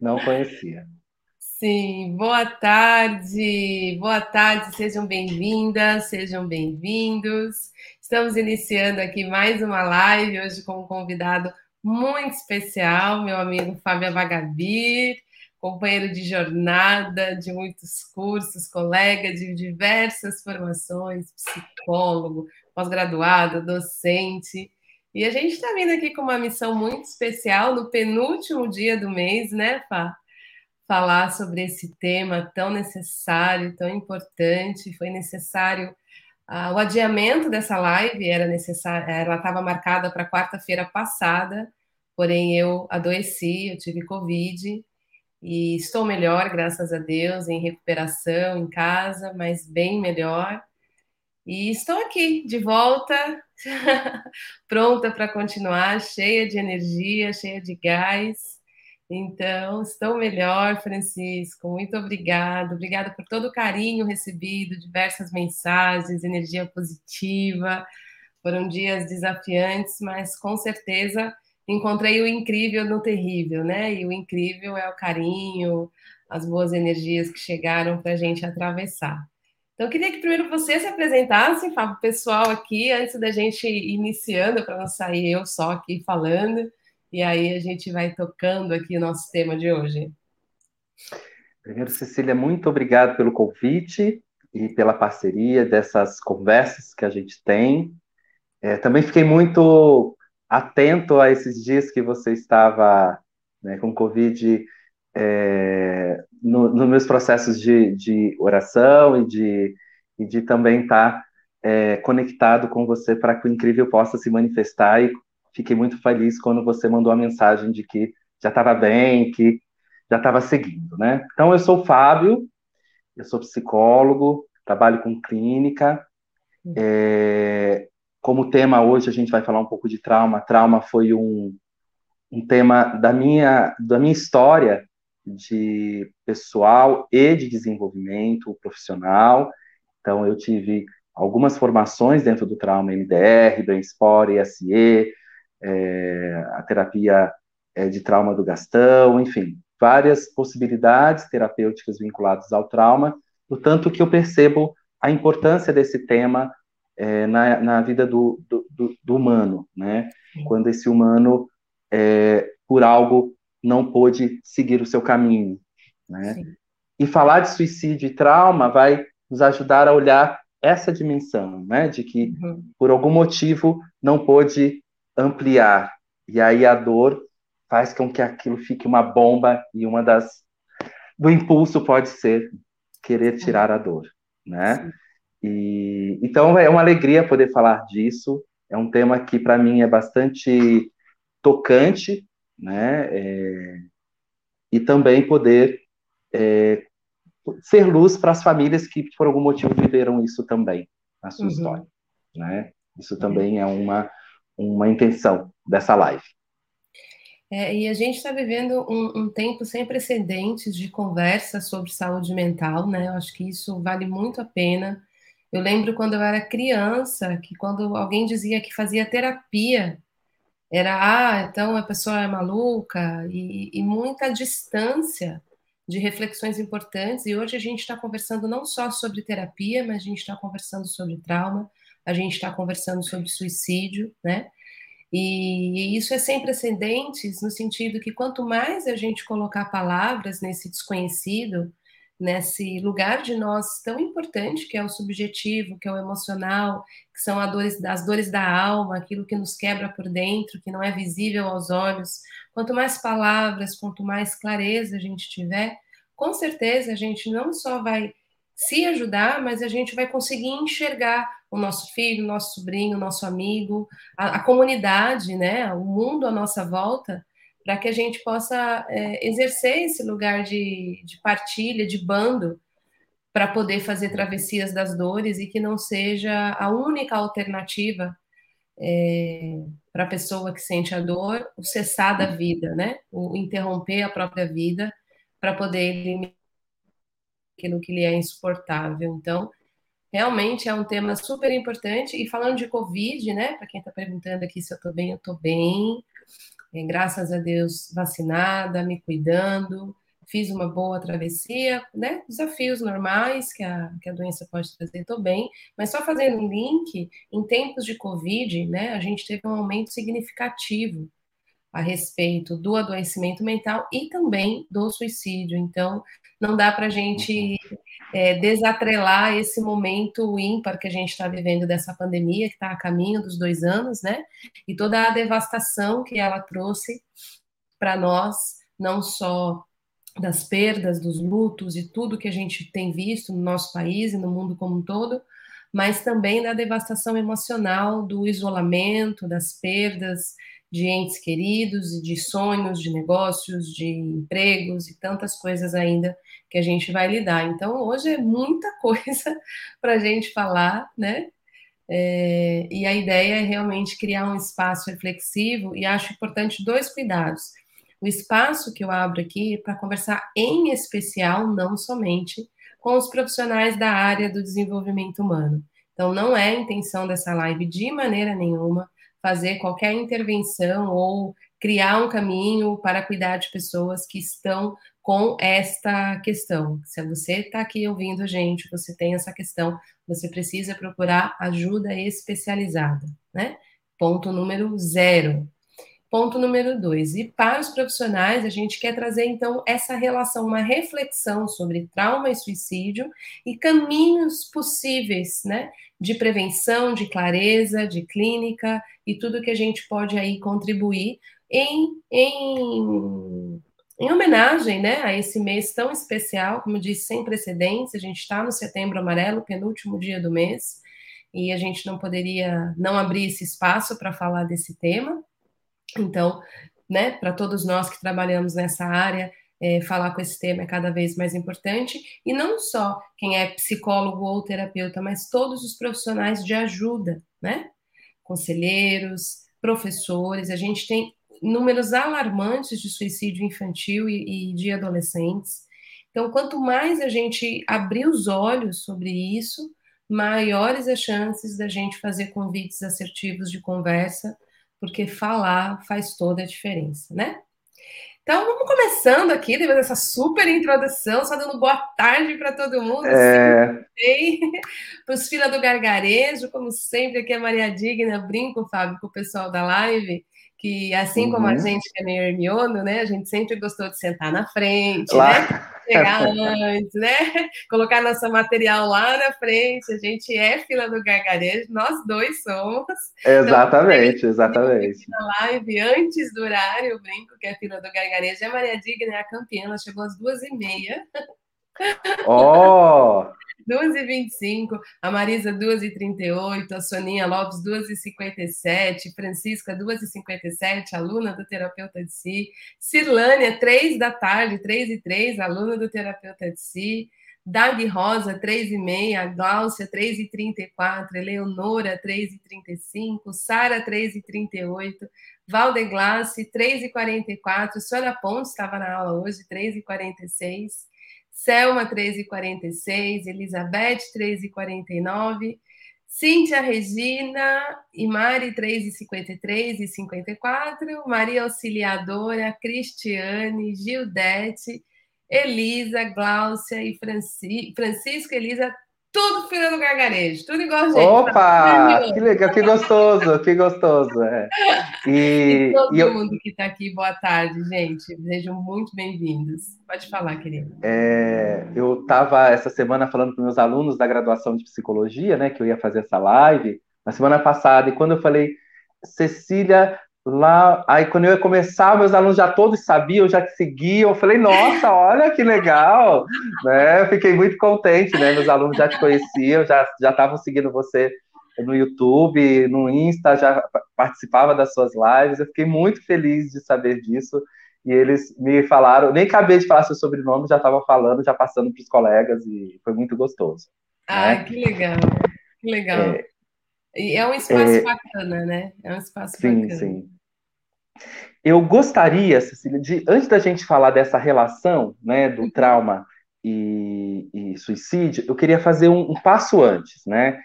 Não conhecia. Sim, boa tarde, boa tarde, sejam bem-vindas, sejam bem-vindos. Estamos iniciando aqui mais uma live hoje com um convidado muito especial, meu amigo Fábio Vagabir, companheiro de jornada, de muitos cursos, colega de diversas formações, psicólogo, pós-graduado, docente. E a gente está vindo aqui com uma missão muito especial no penúltimo dia do mês, né, Fá? Falar sobre esse tema tão necessário, tão importante. Foi necessário uh, o adiamento dessa live, era necessário, ela estava marcada para quarta-feira passada, porém eu adoeci, eu tive Covid e estou melhor, graças a Deus, em recuperação em casa, mas bem melhor. E estou aqui, de volta, pronta para continuar, cheia de energia, cheia de gás. Então, estou melhor, Francisco. Muito obrigado. Obrigada por todo o carinho recebido, diversas mensagens, energia positiva. Foram dias desafiantes, mas com certeza encontrei o incrível no terrível, né? E o incrível é o carinho, as boas energias que chegaram para a gente atravessar. Então, eu queria que primeiro você se apresentasse, Fábio, pessoal aqui, antes da gente iniciando, para não sair eu só aqui falando, e aí a gente vai tocando aqui o nosso tema de hoje. Primeiro, Cecília, muito obrigado pelo convite e pela parceria dessas conversas que a gente tem. É, também fiquei muito atento a esses dias que você estava né, com Covid é, nos no meus processos de, de oração e de, e de também estar tá, é, conectado com você para que o incrível possa se manifestar. E fiquei muito feliz quando você mandou a mensagem de que já estava bem, que já estava seguindo, né? Então, eu sou o Fábio, eu sou psicólogo, trabalho com clínica. É, como tema hoje a gente vai falar um pouco de trauma. Trauma foi um, um tema da minha, da minha história de pessoal e de desenvolvimento profissional. Então, eu tive algumas formações dentro do trauma MDR, Brainsport, ESE, é, a terapia é, de trauma do Gastão, enfim, várias possibilidades terapêuticas vinculadas ao trauma, portanto que eu percebo a importância desse tema é, na, na vida do, do, do, humano, né? Quando esse humano, é, por algo não pôde seguir o seu caminho. Né? Sim. E falar de suicídio e trauma vai nos ajudar a olhar essa dimensão, né? de que uhum. por algum motivo não pôde ampliar. E aí a dor faz com que aquilo fique uma bomba e uma das do impulso pode ser querer tirar a dor, né? E então é uma alegria poder falar disso. É um tema que para mim é bastante tocante, né? É, e também poder é, ser luz para as famílias que, por algum motivo, viveram isso também na sua uhum. história, né? Isso uhum. também é uma, uma intenção dessa live. É, e a gente está vivendo um, um, tempo sem precedentes de conversa sobre saúde mental, né? Eu acho que isso vale muito a pena. Eu lembro quando eu era criança, que quando alguém dizia que fazia terapia, era, ah, então a pessoa é maluca, e, e muita distância de reflexões importantes. E hoje a gente está conversando não só sobre terapia, mas a gente está conversando sobre trauma, a gente está conversando sobre suicídio, né? E, e isso é sem precedentes no sentido que quanto mais a gente colocar palavras nesse desconhecido, nesse lugar de nós tão importante que é o subjetivo, que é o emocional, que são as dores, as dores da alma, aquilo que nos quebra por dentro, que não é visível aos olhos. Quanto mais palavras, quanto mais clareza a gente tiver, com certeza a gente não só vai se ajudar, mas a gente vai conseguir enxergar o nosso filho, o nosso sobrinho, o nosso amigo, a, a comunidade, né, o mundo à nossa volta, para que a gente possa é, exercer esse lugar de, de partilha, de bando, para poder fazer travessias das dores e que não seja a única alternativa é, para a pessoa que sente a dor, o cessar da vida, né? O interromper a própria vida para poder eliminar aquilo que lhe é insuportável. Então, realmente é um tema super importante. E falando de Covid, né? Para quem está perguntando aqui se eu estou bem, eu estou bem. É, graças a Deus, vacinada, me cuidando, fiz uma boa travessia, né? Desafios normais que a, que a doença pode trazer, estou bem, mas só fazendo um link, em tempos de Covid, né, a gente teve um aumento significativo a respeito do adoecimento mental e também do suicídio. Então, não dá para a gente é, desatrelar esse momento ímpar que a gente está vivendo dessa pandemia, que está a caminho dos dois anos, né? E toda a devastação que ela trouxe para nós, não só das perdas, dos lutos e tudo que a gente tem visto no nosso país e no mundo como um todo, mas também da devastação emocional, do isolamento, das perdas de entes queridos, de sonhos, de negócios, de empregos e tantas coisas ainda que a gente vai lidar. Então, hoje é muita coisa para a gente falar, né? É, e a ideia é realmente criar um espaço reflexivo e acho importante dois cuidados. O espaço que eu abro aqui é para conversar em especial, não somente, com os profissionais da área do desenvolvimento humano. Então, não é a intenção dessa live de maneira nenhuma fazer qualquer intervenção ou criar um caminho para cuidar de pessoas que estão com esta questão. Se você está aqui ouvindo a gente, você tem essa questão, você precisa procurar ajuda especializada, né? Ponto número zero. Ponto número dois. E para os profissionais, a gente quer trazer então essa relação, uma reflexão sobre trauma e suicídio e caminhos possíveis, né? De prevenção, de clareza, de clínica e tudo que a gente pode aí contribuir em, em, em homenagem né, a esse mês tão especial, como disse, sem precedentes. A gente está no Setembro Amarelo, penúltimo dia do mês, e a gente não poderia não abrir esse espaço para falar desse tema. Então, né, para todos nós que trabalhamos nessa área, é, falar com esse tema é cada vez mais importante, e não só quem é psicólogo ou terapeuta, mas todos os profissionais de ajuda, né? Conselheiros, professores, a gente tem números alarmantes de suicídio infantil e, e de adolescentes. Então, quanto mais a gente abrir os olhos sobre isso, maiores as chances da gente fazer convites assertivos de conversa porque falar faz toda a diferença, né? Então, vamos começando aqui, depois dessa super introdução, só dando boa tarde para todo mundo. É... Para os Fila do Gargarejo, como sempre, aqui é Maria Digna, brinco, Fábio, com o pessoal da live, que assim uhum. como a uhum. gente que é meio hermiono, né, a gente sempre gostou de sentar na frente, lá. né? Chegar antes, né? Colocar nosso material lá na frente. A gente é fila do gargarejo, nós dois somos. Exatamente, então, exatamente. Na live antes do horário, eu brinco que é fila do gargarejo. A Maria Digna é a campeã, ela chegou às duas e meia. Oh! 2h25, a Marisa 2h38, a Soninha Lopes 2h57, Francisca 2h57, aluna do terapeuta de si, Cirlânia 3 da tarde, 3 e 3, aluna do terapeuta de si, Dag Rosa 3 e meia, Gláucia 3 e 34, Eleonora 3 e 35, Sara 3 e 38, Valdeglace 3 e 44, Sônia Pontes estava na aula hoje 3 e 46, Selma 13,46, Elizabeth 13,49, Cíntia Regina e Mari 3,53 e 54, Maria Auxiliadora, Cristiane, Gildete, Elisa, Gláucia e Franci, Francisco, Elisa, tudo filando gargarejo, tudo igual a gente. Opa, que legal, que gostoso, que gostoso. É. E, e todo e eu, mundo que está aqui, boa tarde, gente. Sejam muito bem-vindos. Pode falar, querido. É, eu estava essa semana falando com meus alunos da graduação de psicologia, né, que eu ia fazer essa live na semana passada, e quando eu falei, Cecília, lá, aí quando eu ia começar, meus alunos já todos sabiam, já seguiam, eu falei, nossa, olha que legal, né, fiquei muito contente, né, meus alunos já te conheciam, já já estavam seguindo você no YouTube, no Insta, já participava das suas lives, eu fiquei muito feliz de saber disso, e eles me falaram, nem acabei de falar seu sobrenome, já estava falando, já passando para os colegas, e foi muito gostoso. Ah, né? que legal, que legal. É, e é um espaço é, bacana, né? É um espaço sim, bacana. Sim, sim. Eu gostaria, Cecília, de antes da gente falar dessa relação, né, do uhum. trauma e, e suicídio, eu queria fazer um, um, passo antes, né,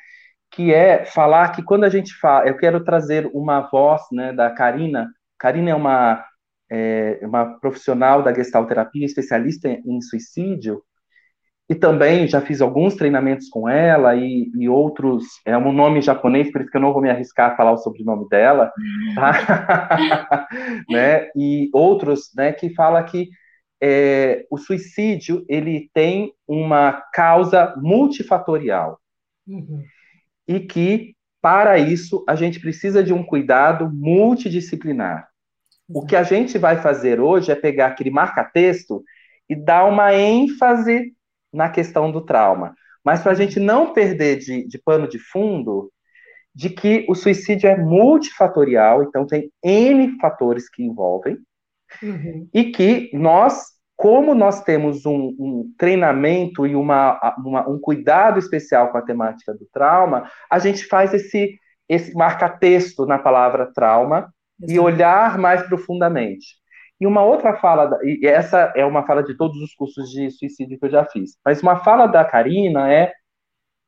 que é falar que quando a gente fala, eu quero trazer uma voz, né, da Karina Karina é uma, é, uma profissional da gestalterapia, especialista em, em suicídio, e também já fiz alguns treinamentos com ela e, e, outros. É um nome japonês, por isso que eu não vou me arriscar a falar o sobrenome dela, tá? né? E outros, né, que fala que é, o suicídio ele tem uma causa multifatorial uhum. e que para isso a gente precisa de um cuidado multidisciplinar. Uhum. O que a gente vai fazer hoje é pegar aquele marca-texto e dar uma ênfase na questão do trauma. Mas para a gente não perder de, de pano de fundo de que o suicídio é multifatorial, então tem N fatores que envolvem, uhum. e que nós, como nós temos um, um treinamento e uma, uma, um cuidado especial com a temática do trauma, a gente faz esse, esse marca-texto na palavra trauma Exato. e olhar mais profundamente. E uma outra fala, e essa é uma fala de todos os cursos de suicídio que eu já fiz, mas uma fala da Karina é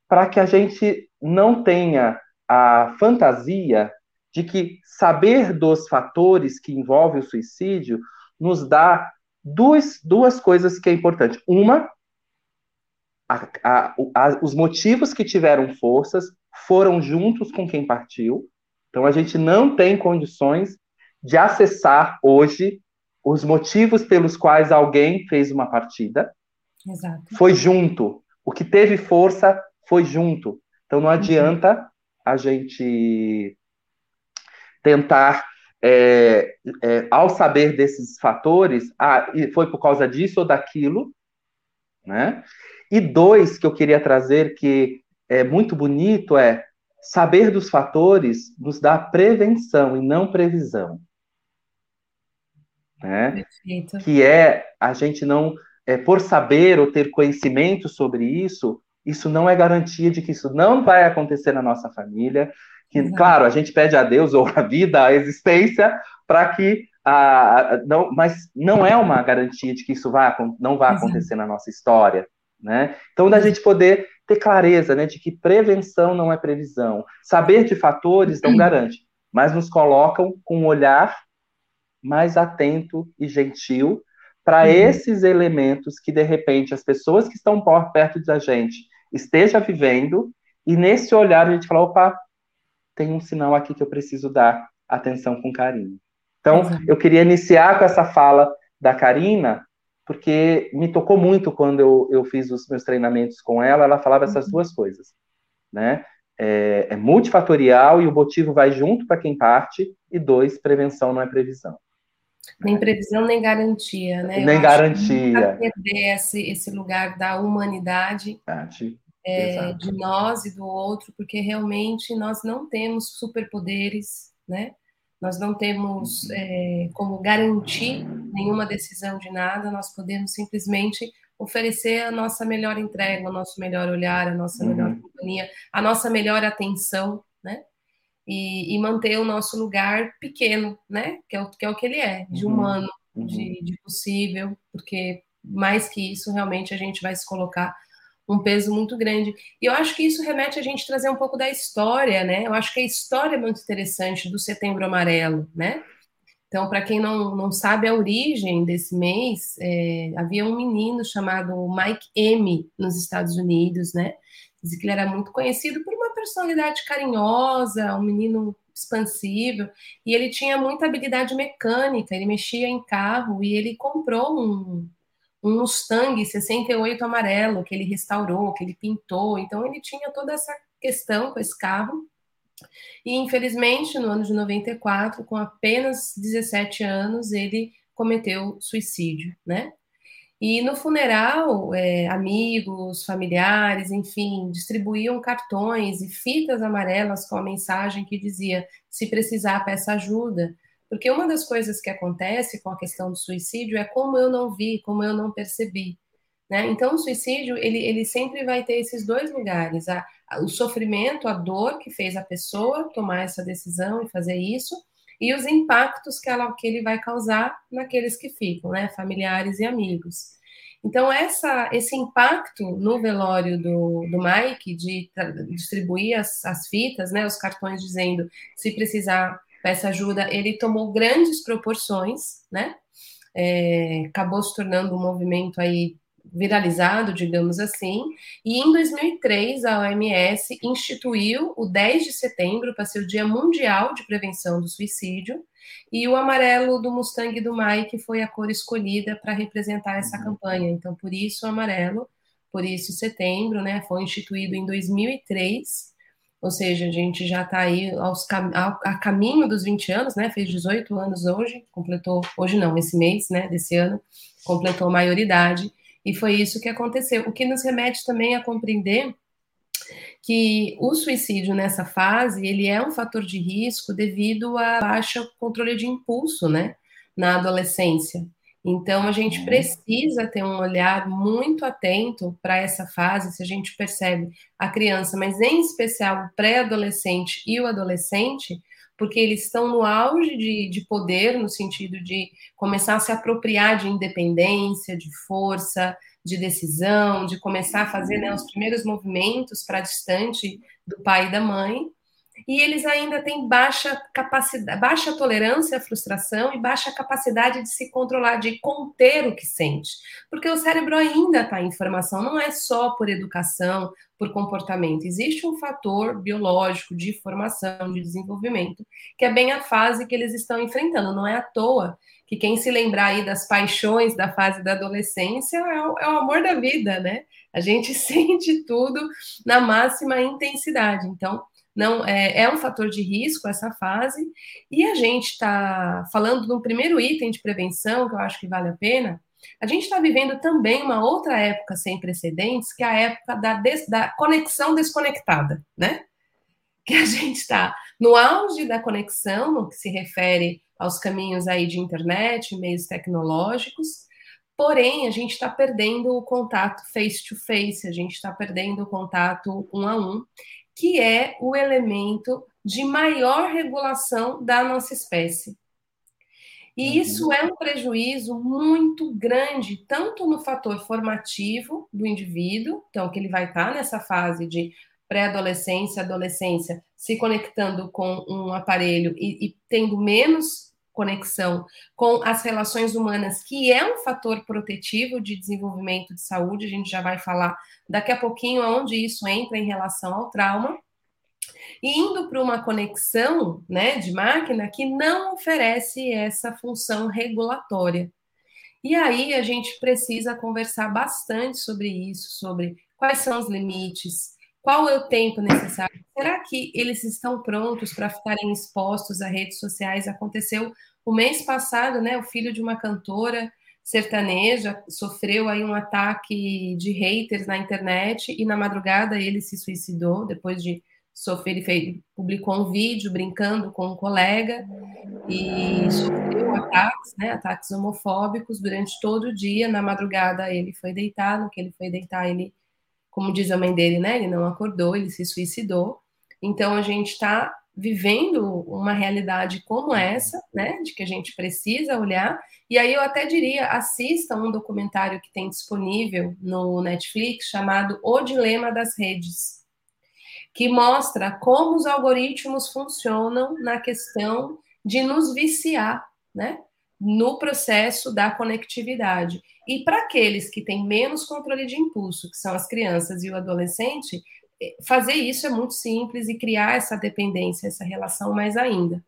para que a gente não tenha a fantasia de que saber dos fatores que envolvem o suicídio nos dá duas, duas coisas que é importante. Uma, a, a, a, os motivos que tiveram forças foram juntos com quem partiu. Então a gente não tem condições de acessar hoje os motivos pelos quais alguém fez uma partida. Exato. Foi junto. O que teve força foi junto. Então não adianta uhum. a gente tentar, é, é, ao saber desses fatores, ah, foi por causa disso ou daquilo, né? E dois que eu queria trazer que é muito bonito é saber dos fatores nos dá prevenção e não previsão né? Perfeito. Que é a gente não, é, por saber ou ter conhecimento sobre isso, isso não é garantia de que isso não vai acontecer na nossa família. Que, Exato. claro, a gente pede a Deus ou a vida, a existência, para que a, a, não, mas não é uma garantia de que isso vai, não vai acontecer na nossa história, né? Então, da gente poder ter clareza, né, de que prevenção não é previsão, saber de fatores não garante, mas nos colocam com um olhar mais atento e gentil para uhum. esses elementos que, de repente, as pessoas que estão por perto da gente esteja vivendo, e nesse olhar a gente fala, opa, tem um sinal aqui que eu preciso dar atenção com carinho. Então, eu queria iniciar com essa fala da Karina, porque me tocou muito quando eu, eu fiz os meus treinamentos com ela, ela falava essas uhum. duas coisas, né? É, é multifatorial e o motivo vai junto para quem parte, e dois, prevenção não é previsão. Nem previsão, nem garantia, né? Nem garantia. perder esse, esse lugar da humanidade é, de nós e do outro, porque realmente nós não temos superpoderes, né? Nós não temos uhum. é, como garantir nenhuma decisão de nada, nós podemos simplesmente oferecer a nossa melhor entrega, o nosso melhor olhar, a nossa melhor uhum. companhia, a nossa melhor atenção, né? E, e, manter o nosso lugar pequeno, né? Que é o que, é o que ele é, de uhum. humano, uhum. De, de possível, porque mais que isso, realmente a gente vai se colocar um peso muito grande. E eu acho que isso remete a gente trazer um pouco da história, né? Eu acho que a história é muito interessante do Setembro Amarelo, né? Então, para quem não, não sabe a origem desse mês, é, havia um menino chamado Mike M nos Estados Unidos, né? Diz que ele era muito conhecido por personalidade carinhosa, um menino expansível, e ele tinha muita habilidade mecânica, ele mexia em carro e ele comprou um, um Mustang 68 amarelo que ele restaurou, que ele pintou, então ele tinha toda essa questão com esse carro. E infelizmente, no ano de 94, com apenas 17 anos, ele cometeu suicídio, né? E no funeral, é, amigos, familiares, enfim, distribuíam cartões e fitas amarelas com a mensagem que dizia: se precisar, peça ajuda. Porque uma das coisas que acontece com a questão do suicídio é como eu não vi, como eu não percebi. Né? Então, o suicídio, ele, ele sempre vai ter esses dois lugares: a, a, o sofrimento, a dor que fez a pessoa tomar essa decisão e fazer isso, e os impactos que, ela, que ele vai causar naqueles que ficam, né, familiares e amigos. Então, essa, esse impacto no velório do, do Mike, de distribuir as, as fitas, né, os cartões dizendo, se precisar, peça ajuda, ele tomou grandes proporções, né? É, acabou se tornando um movimento aí viralizado, digamos assim, e em 2003 a OMS instituiu o 10 de setembro para ser o Dia Mundial de Prevenção do Suicídio, e o amarelo do Mustang do Mike foi a cor escolhida para representar essa uhum. campanha. Então, por isso o amarelo, por isso setembro, né? Foi instituído em 2003. Ou seja, a gente já está aí aos, a, a, caminho dos 20 anos, né? Fez 18 anos hoje, completou, hoje não, esse mês, né? Desse ano, completou a maioridade. E foi isso que aconteceu. O que nos remete também a compreender que o suicídio nessa fase ele é um fator de risco devido a baixa controle de impulso, né, na adolescência. Então a gente uhum. precisa ter um olhar muito atento para essa fase, se a gente percebe a criança, mas em especial o pré-adolescente e o adolescente, porque eles estão no auge de, de poder, no sentido de começar a se apropriar de independência, de força, de decisão, de começar a fazer né, os primeiros movimentos para distante do pai e da mãe. E eles ainda têm baixa capacidade, baixa tolerância à frustração e baixa capacidade de se controlar, de conter o que sente. Porque o cérebro ainda está em formação, não é só por educação, por comportamento. Existe um fator biológico de formação, de desenvolvimento, que é bem a fase que eles estão enfrentando. Não é à toa que quem se lembrar aí das paixões da fase da adolescência é o, é o amor da vida, né? A gente sente tudo na máxima intensidade. Então, não é, é um fator de risco essa fase. E a gente está falando um primeiro item de prevenção que eu acho que vale a pena. A gente está vivendo também uma outra época sem precedentes, que é a época da, des, da conexão desconectada, né? Que a gente está no auge da conexão, no que se refere aos caminhos aí de internet, meios tecnológicos, porém a gente está perdendo o contato face to face, a gente está perdendo o contato um a um, que é o elemento de maior regulação da nossa espécie. E uhum. isso é um prejuízo muito grande, tanto no fator formativo do indivíduo, então que ele vai estar nessa fase de pré-adolescência, adolescência, se conectando com um aparelho e, e tendo menos conexão com as relações humanas, que é um fator protetivo de desenvolvimento de saúde, a gente já vai falar daqui a pouquinho onde isso entra em relação ao trauma, e indo para uma conexão né, de máquina que não oferece essa função regulatória. E aí a gente precisa conversar bastante sobre isso, sobre quais são os limites, qual é o tempo necessário? Será que eles estão prontos para ficarem expostos a redes sociais? Aconteceu o mês passado, né? O filho de uma cantora sertaneja sofreu aí um ataque de haters na internet e na madrugada ele se suicidou depois de sofrer. Ele publicou um vídeo brincando com um colega e sofreu ataques, né? Ataques homofóbicos durante todo o dia. Na madrugada ele foi deitado, que ele foi deitar ele como diz a mãe dele, né? Ele não acordou, ele se suicidou. Então a gente está vivendo uma realidade como essa, né? De que a gente precisa olhar. E aí eu até diria, assista um documentário que tem disponível no Netflix chamado O Dilema das Redes, que mostra como os algoritmos funcionam na questão de nos viciar, né? No processo da conectividade. E para aqueles que têm menos controle de impulso, que são as crianças e o adolescente, eh, fazer isso é muito simples e criar essa dependência, essa relação mais ainda.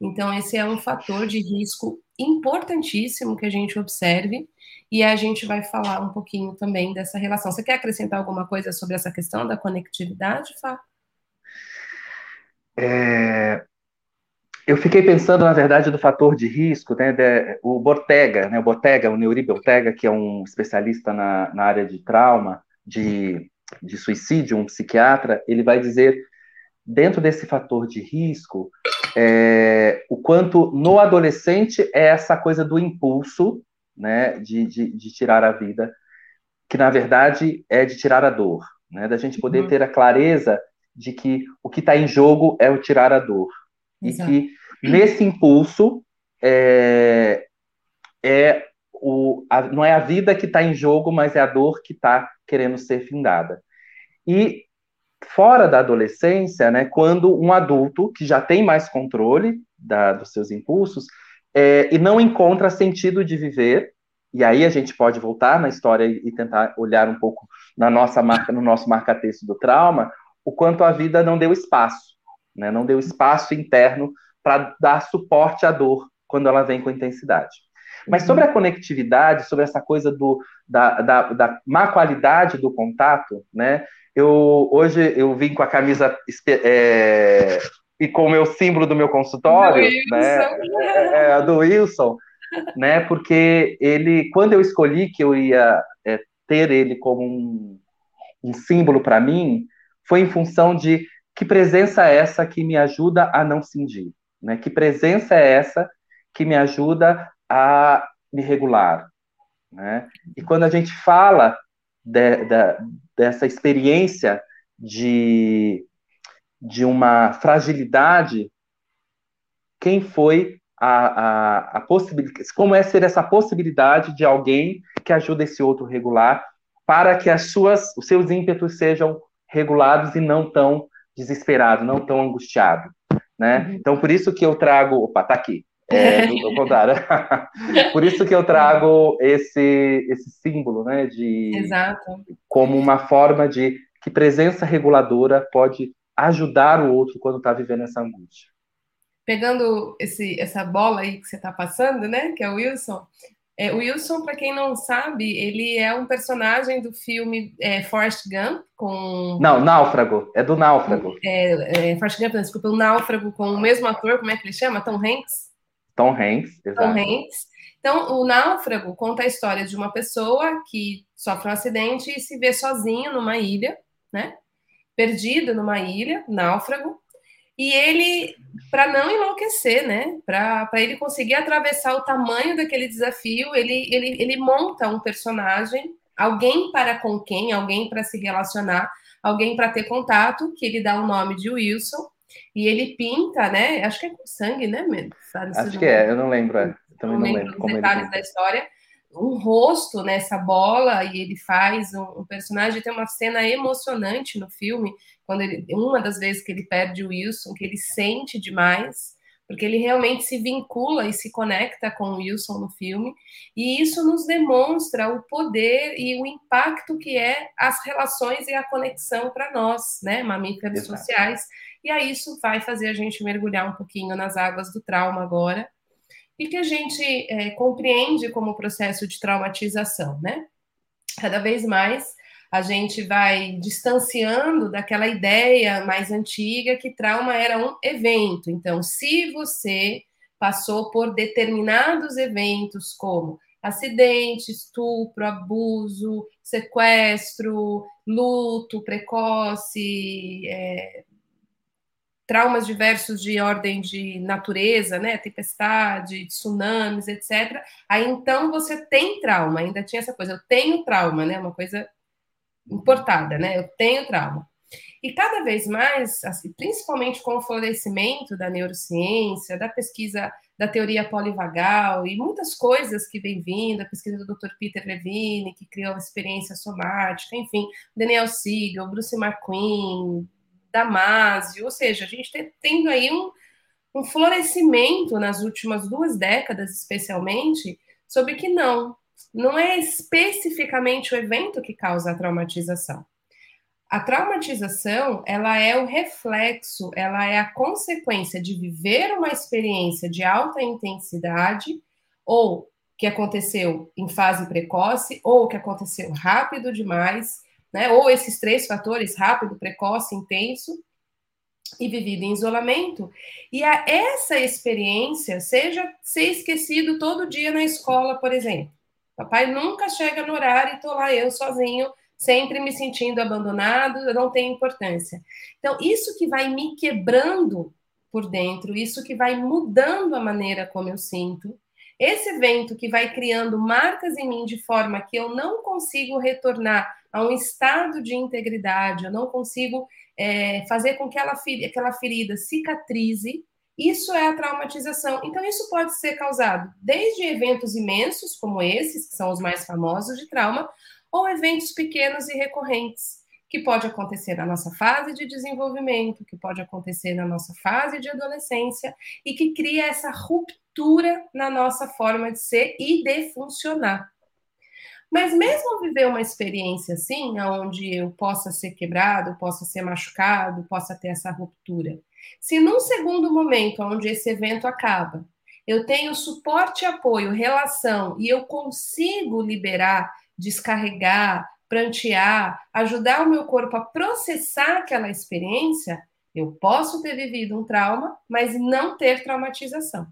Então, esse é um fator de risco importantíssimo que a gente observe e a gente vai falar um pouquinho também dessa relação. Você quer acrescentar alguma coisa sobre essa questão da conectividade, Fá? É, eu fiquei pensando, na verdade, do fator de risco, né, de, o Bortega, né, o Bortega, o Neuri Bortega, que é um especialista na, na área de trauma, de, de suicídio, um psiquiatra, ele vai dizer, dentro desse fator de risco, é, o quanto no adolescente é essa coisa do impulso, né, de, de, de tirar a vida, que na verdade é de tirar a dor, né, da gente poder uhum. ter a clareza de que o que está em jogo é o tirar a dor. Exato. E que nesse impulso é, é o, a, não é a vida que está em jogo, mas é a dor que está querendo ser findada. E fora da adolescência, né, quando um adulto que já tem mais controle, da, dos seus impulsos é, e não encontra sentido de viver. E aí a gente pode voltar na história e, tentar olhar um pouco na nossa marca, no nosso marca-texto do trauma, o quanto a vida não deu espaço, né? não deu espaço interno para dar suporte à dor quando ela vem com intensidade. Mas sobre a conectividade, sobre essa coisa do, da, da, da má qualidade do contato, né? Eu, hoje eu vim com a camisa é, e com o meu símbolo do meu consultório, do né? É, é, do Wilson, né? Porque ele, quando eu escolhi que eu ia é, ter ele como um, um símbolo para mim, foi em função de que presença é essa que me ajuda a não cingir, né? Que presença é essa que me ajuda a me regular, né? E quando a gente fala de, de, dessa experiência de, de uma fragilidade, quem foi a, a, a possibilidade, como é ser essa possibilidade de alguém que ajuda esse outro regular para que as suas, os seus ímpetos sejam regulados e não tão desesperados, não tão angustiados, né? Uhum. Então, por isso que eu trago, opa, tá aqui, é, do, contrário. Por isso que eu trago esse, esse símbolo, né, de Exato. como uma forma de que presença reguladora pode ajudar o outro quando está vivendo essa angústia. Pegando esse, essa bola aí que você está passando, né, que é o Wilson. É, o Wilson, para quem não sabe, ele é um personagem do filme é, Forrest Gump com. Não, Náufrago. É do Náufrago. É, é, Forrest Gump, desculpa, o Náufrago com o mesmo ator, como é que ele chama? Tom Hanks? Tom Hanks, exato. Tom Hanks. Então, o Náufrago conta a história de uma pessoa que sofre um acidente e se vê sozinho numa ilha, né? Perdido numa ilha, náufrago. E ele, para não enlouquecer, né? Para ele conseguir atravessar o tamanho daquele desafio, ele, ele, ele monta um personagem, alguém para com quem, alguém para se relacionar, alguém para ter contato, que ele dá o nome de Wilson. E ele pinta, né? Acho que é com sangue, né, mesmo? Acho que é, eu não lembro. É. Também não, não lembro, lembro como detalhes da história. Um rosto nessa bola e ele faz um, um, personagem. Tem uma cena emocionante no filme, quando ele, uma das vezes que ele perde o Wilson, que ele sente demais, porque ele realmente se vincula e se conecta com o Wilson no filme, e isso nos demonstra o poder e o impacto que é as relações e a conexão para nós, né, mamíferos Exato. sociais e aí isso vai fazer a gente mergulhar um pouquinho nas águas do trauma agora, e que a gente é, compreende como processo de traumatização, né? Cada vez mais a gente vai distanciando daquela ideia mais antiga que trauma era um evento. Então, se você passou por determinados eventos como acidente, estupro, abuso, sequestro, luto precoce, é, traumas diversos de ordem de natureza, né, tempestade, tsunamis, etc. Aí então você tem trauma, ainda tinha essa coisa, eu tenho trauma, né, uma coisa importada, né, eu tenho trauma. E cada vez mais, assim, principalmente com o florescimento da neurociência, da pesquisa da teoria polivagal e muitas coisas que vem vindo, a pesquisa do Dr. Peter Levine, que criou a experiência somática, enfim, Daniel Siegel, Bruce McQueen, Damásio, ou seja, a gente está tendo aí um, um florescimento nas últimas duas décadas, especialmente, sobre que não, não é especificamente o evento que causa a traumatização. A traumatização, ela é o reflexo, ela é a consequência de viver uma experiência de alta intensidade ou que aconteceu em fase precoce ou que aconteceu rápido demais né? Ou esses três fatores, rápido, precoce, intenso, e vivido em isolamento. E a essa experiência, seja ser esquecido todo dia na escola, por exemplo. Papai nunca chega no horário e tô lá eu sozinho, sempre me sentindo abandonado, não tem importância. Então, isso que vai me quebrando por dentro, isso que vai mudando a maneira como eu sinto, esse evento que vai criando marcas em mim de forma que eu não consigo retornar a um estado de integridade, eu não consigo é, fazer com que ela, aquela ferida cicatrize, isso é a traumatização. Então, isso pode ser causado desde eventos imensos, como esses, que são os mais famosos de trauma, ou eventos pequenos e recorrentes. que pode acontecer na nossa fase de desenvolvimento, que pode acontecer na nossa fase de adolescência e que cria essa ruptura na nossa forma de ser e de funcionar. Mas mesmo viver uma experiência assim, onde eu possa ser quebrado, possa ser machucado, possa ter essa ruptura, se num segundo momento, onde esse evento acaba, eu tenho suporte, apoio, relação e eu consigo liberar, descarregar, prantear, ajudar o meu corpo a processar aquela experiência, eu posso ter vivido um trauma, mas não ter traumatização.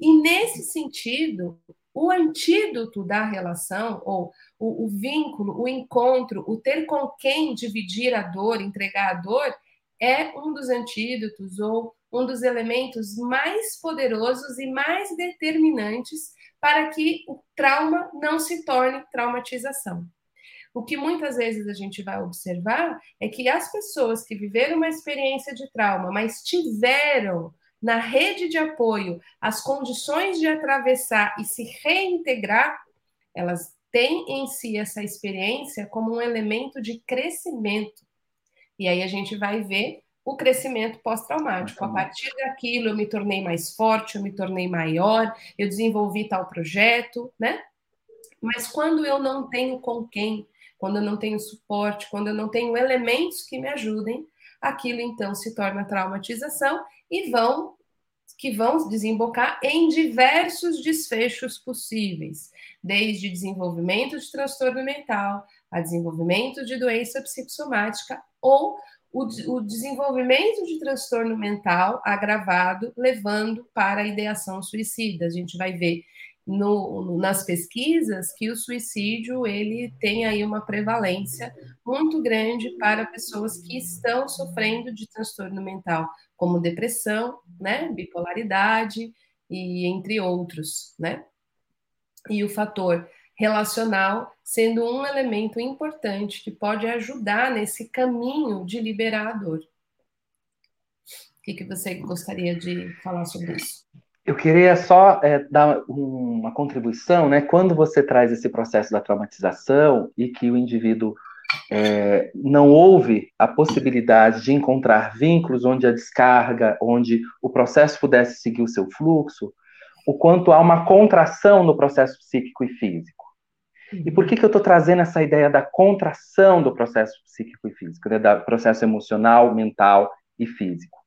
E nesse sentido, o antídoto da relação, ou o, o, vínculo, o encontro, o ter com quem dividir a dor, entregar a dor, é um dos antídotos ou um dos elementos mais poderosos e mais determinantes para que o trauma não se torne traumatização. O que muitas vezes a gente vai observar é que as pessoas que viveram uma experiência de trauma, mas tiveram na rede de apoio as condições de atravessar e se reintegrar, elas têm em si essa experiência como um elemento de crescimento. E aí a gente vai ver o crescimento pós-traumático. A partir daquilo, eu me tornei mais forte, eu me tornei maior, eu desenvolvi tal projeto, né? Mas quando eu não tenho com quem, quando eu não tenho suporte, quando eu não tenho elementos que me ajudem, aquilo então se torna traumatização e vão que vão desembocar em diversos desfechos possíveis, desde desenvolvimento de transtorno mental, a desenvolvimento de doença psicossomática ou o, o desenvolvimento de transtorno mental agravado, levando para a ideação suicida. A gente vai ver no, nas pesquisas que o suicídio ele tem aí uma prevalência muito grande para pessoas que estão sofrendo de transtorno mental, como depressão, né, bipolaridade e entre outros, né? E o fator relacional sendo um elemento importante que pode ajudar nesse caminho de liberar a dor. O que, que você gostaria de falar sobre isso? Eu queria só é, dar uma contribuição, né? Quando você traz esse processo da traumatização e que o indivíduo é, não houve a possibilidade de encontrar vínculos onde a descarga, onde o processo pudesse seguir o seu fluxo, o quanto há uma contração no processo psíquico e físico. E por que, que eu estou trazendo essa ideia da contração do processo psíquico e físico, né? do processo emocional, mental e físico?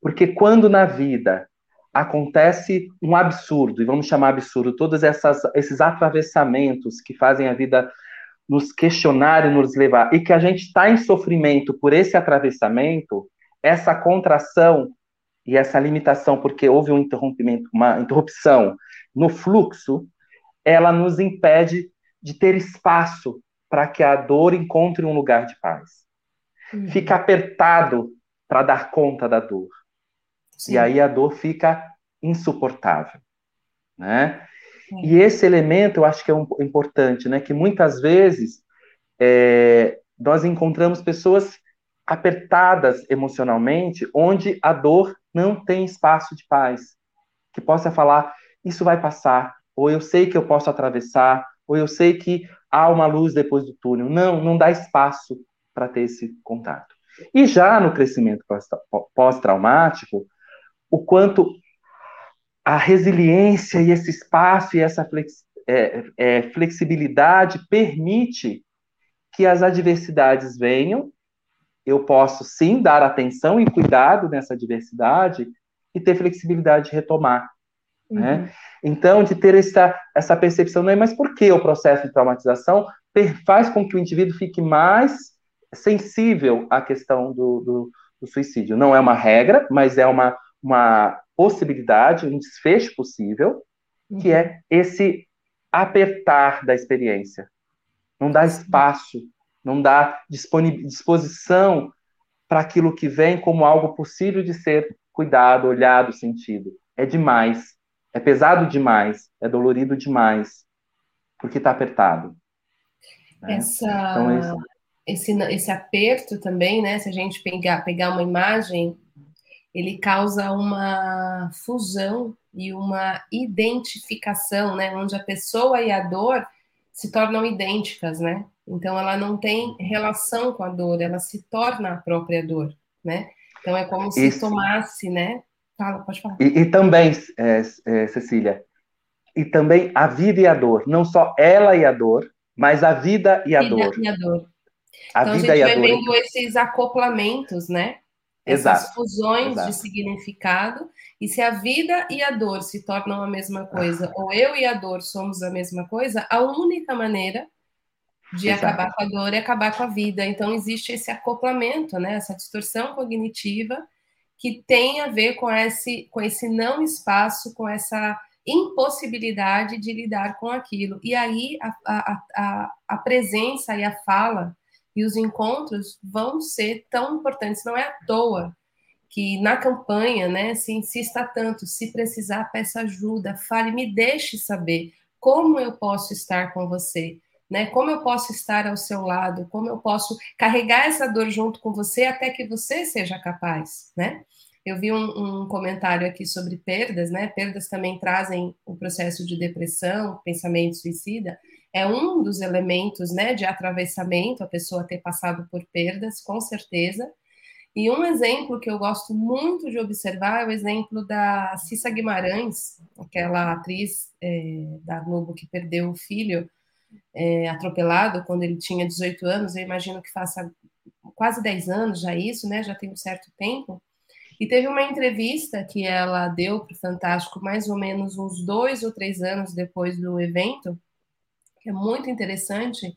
Porque quando na vida acontece um absurdo, e vamos chamar absurdo, todos essas, esses atravessamentos que fazem a vida nos questionar e nos levar, e que a gente está em sofrimento por esse atravessamento, essa contração e essa limitação, porque houve um interrompimento, uma interrupção no fluxo, ela nos impede de ter espaço para que a dor encontre um lugar de paz. Uhum. Fica apertado para dar conta da dor. Sim. E aí a dor fica insuportável, né? Sim. E esse elemento eu acho que é um, importante, né? Que muitas vezes é, nós encontramos pessoas apertadas emocionalmente, onde a dor não tem espaço de paz, que possa falar isso vai passar, ou eu sei que eu posso atravessar, ou eu sei que há uma luz depois do túnel. Não, não dá espaço para ter esse contato. E já no crescimento pós-traumático, o quanto a resiliência e esse espaço e essa é, é, flexibilidade permite que as adversidades venham. Eu posso sim dar atenção e cuidado nessa adversidade e ter flexibilidade de retomar. Né? Uhum. Né? Então, de ter essa, essa percepção, não é mas por que o processo de traumatização faz com que o indivíduo fique mais sensível à questão do, do, do suicídio? Não é uma regra, mas é uma, uma possibilidade, um desfecho possível, que é esse apertar da experiência. Não dá espaço, não dá disposição para aquilo que vem como algo possível de ser cuidado, olhado, sentido. É demais. É pesado demais, é dolorido demais, porque está apertado. Né? Essa, então, esse... esse, esse aperto também, né? Se a gente pegar, pegar uma imagem, ele causa uma fusão e uma identificação, né? Onde a pessoa e a dor se tornam idênticas, né? Então ela não tem relação com a dor, ela se torna a própria dor, né? Então é como se Isso. tomasse, né? Fala, pode falar. E, e também, é, é, Cecília, e também a vida e a dor, não só ela e a dor, mas a vida e a vida dor. E a dor. A então vida a gente vai vendo dor. esses acoplamentos, né? Essas exato, fusões exato. de significado, e se a vida e a dor se tornam a mesma coisa, ah. ou eu e a dor somos a mesma coisa, a única maneira de exato. acabar com a dor é acabar com a vida. Então existe esse acoplamento, né? Essa distorção cognitiva que tem a ver com esse, com esse não espaço, com essa impossibilidade de lidar com aquilo. E aí a, a, a, a presença e a fala e os encontros vão ser tão importantes. Não é à toa que na campanha né, se insista tanto, se precisar, peça ajuda, fale, me deixe saber como eu posso estar com você, né? Como eu posso estar ao seu lado, como eu posso carregar essa dor junto com você até que você seja capaz, né? Eu vi um, um, comentário aqui sobre perdas, né? Perdas também trazem o processo de depressão, pensamento suicida. É um dos elementos, né, de atravessamento, a pessoa ter passado por perdas, com certeza. E um exemplo que eu gosto muito de observar é o exemplo da Cissa Guimarães, aquela atriz é, da Globo que perdeu o filho é, atropelado quando ele tinha 18 anos. Eu imagino que faça quase 10 anos já isso, né? Já tem um certo tempo. E teve uma entrevista que ela deu para o Fantástico mais ou menos uns dois ou três anos depois do evento, que é muito interessante,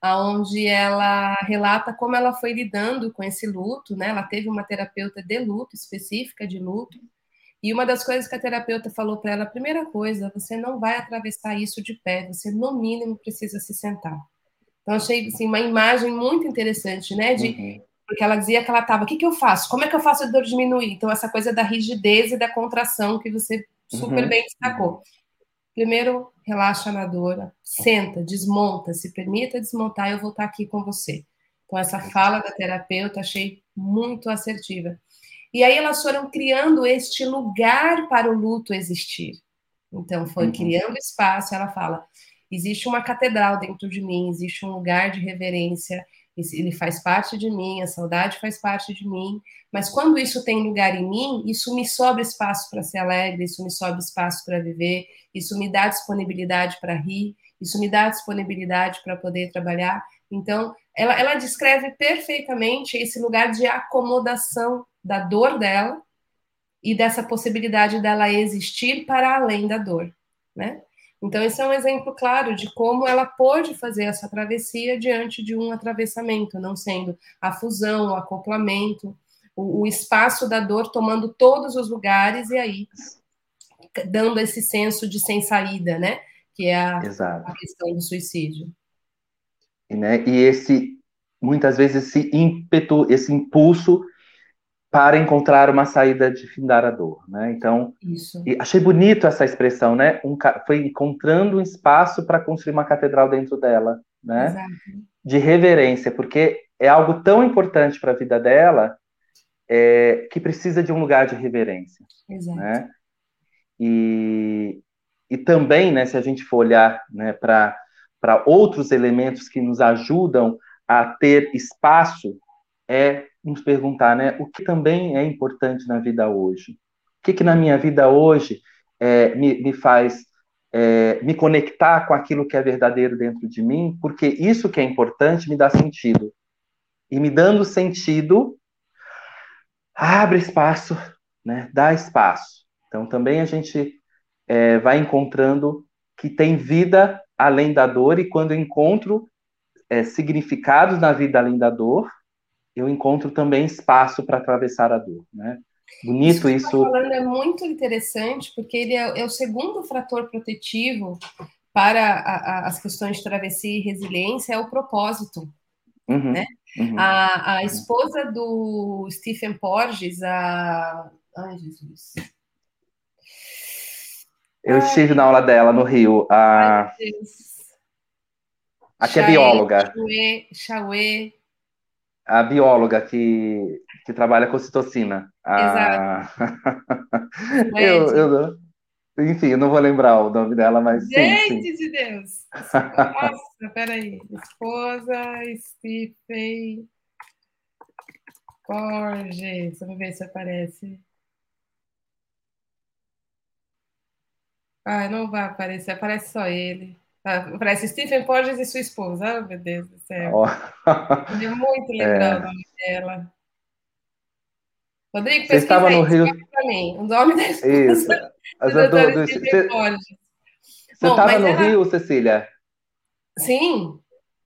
aonde ela relata como ela foi lidando com esse luto, né? Ela teve uma terapeuta de luto específica de luto. E uma das coisas que a terapeuta falou para ela, a primeira coisa, você não vai atravessar isso de pé, você no mínimo precisa se sentar. Então achei assim uma imagem muito interessante, né, de uhum porque ela dizia que ela estava, o que, que eu faço? Como é que eu faço a dor diminuir? Então, essa coisa da rigidez e da contração que você super uhum. bem destacou. Primeiro, relaxa na dor, senta, desmonta, se permita desmontar, eu vou estar aqui com você. Então, essa fala da terapeuta achei muito assertiva. E aí elas foram criando este lugar para o luto existir. Então, foi uhum. criando espaço, ela fala, existe uma catedral dentro de mim, existe um lugar de reverência, ele faz parte de mim, a saudade faz parte de mim, mas quando isso tem lugar em mim, isso me sobra espaço para ser alegre, isso me sobra espaço para viver, isso me dá disponibilidade para rir, isso me dá disponibilidade para poder trabalhar. Então, ela, ela descreve perfeitamente esse lugar de acomodação da dor dela e dessa possibilidade dela existir para além da dor, né? Então, esse é um exemplo claro de como ela pôde fazer essa travessia diante de um atravessamento, não sendo a fusão, o acoplamento, o, o espaço da dor tomando todos os lugares e aí dando esse senso de sem saída, né? Que é a, a questão do suicídio. E, né, e esse, muitas vezes, esse ímpeto, esse impulso para encontrar uma saída de findar a dor, né? Então, achei bonito essa expressão, né? Um, foi encontrando um espaço para construir uma catedral dentro dela, né? Exato. De reverência, porque é algo tão importante para a vida dela é, que precisa de um lugar de reverência, Exato. né? E, e também, né? Se a gente for olhar, né? Para para outros elementos que nos ajudam a ter espaço é nos perguntar, né, o que também é importante na vida hoje? O que, que na minha vida hoje é, me, me faz é, me conectar com aquilo que é verdadeiro dentro de mim? Porque isso que é importante me dá sentido. E me dando sentido, abre espaço, né, dá espaço. Então também a gente é, vai encontrando que tem vida além da dor, e quando eu encontro é, significados na vida além da dor, eu encontro também espaço para atravessar a dor, né? Bonito isso. isso. Tá falando é muito interessante, porque ele é, é o segundo fator protetivo para a, a, as questões de travessia e resiliência, é o propósito. Uhum, né? Uhum, a, a esposa do Stephen Porges, a. Ai, Jesus. Eu Ai, estive na aula dela no Rio. A... Ai, Aqui é bióloga. Chauê, a bióloga que, que trabalha com citocina. A... Exato. eu, eu, Enfim, eu não vou lembrar o nome dela, mas Gente sim, sim. de Deus! Nossa, peraí. Esposa Stephen Porges. Vamos ver se aparece. Ah, não vai aparecer, aparece só ele. Ah, aparece Stephen Porges e sua esposa. Oh, meu Deus do céu. Oh. É muito lembrar é. o nome dela. Rodrigo, você estava no Rio para mim, o nome da esposa Isso. Do, do, do, você estava no ela... Rio, Cecília? Sim.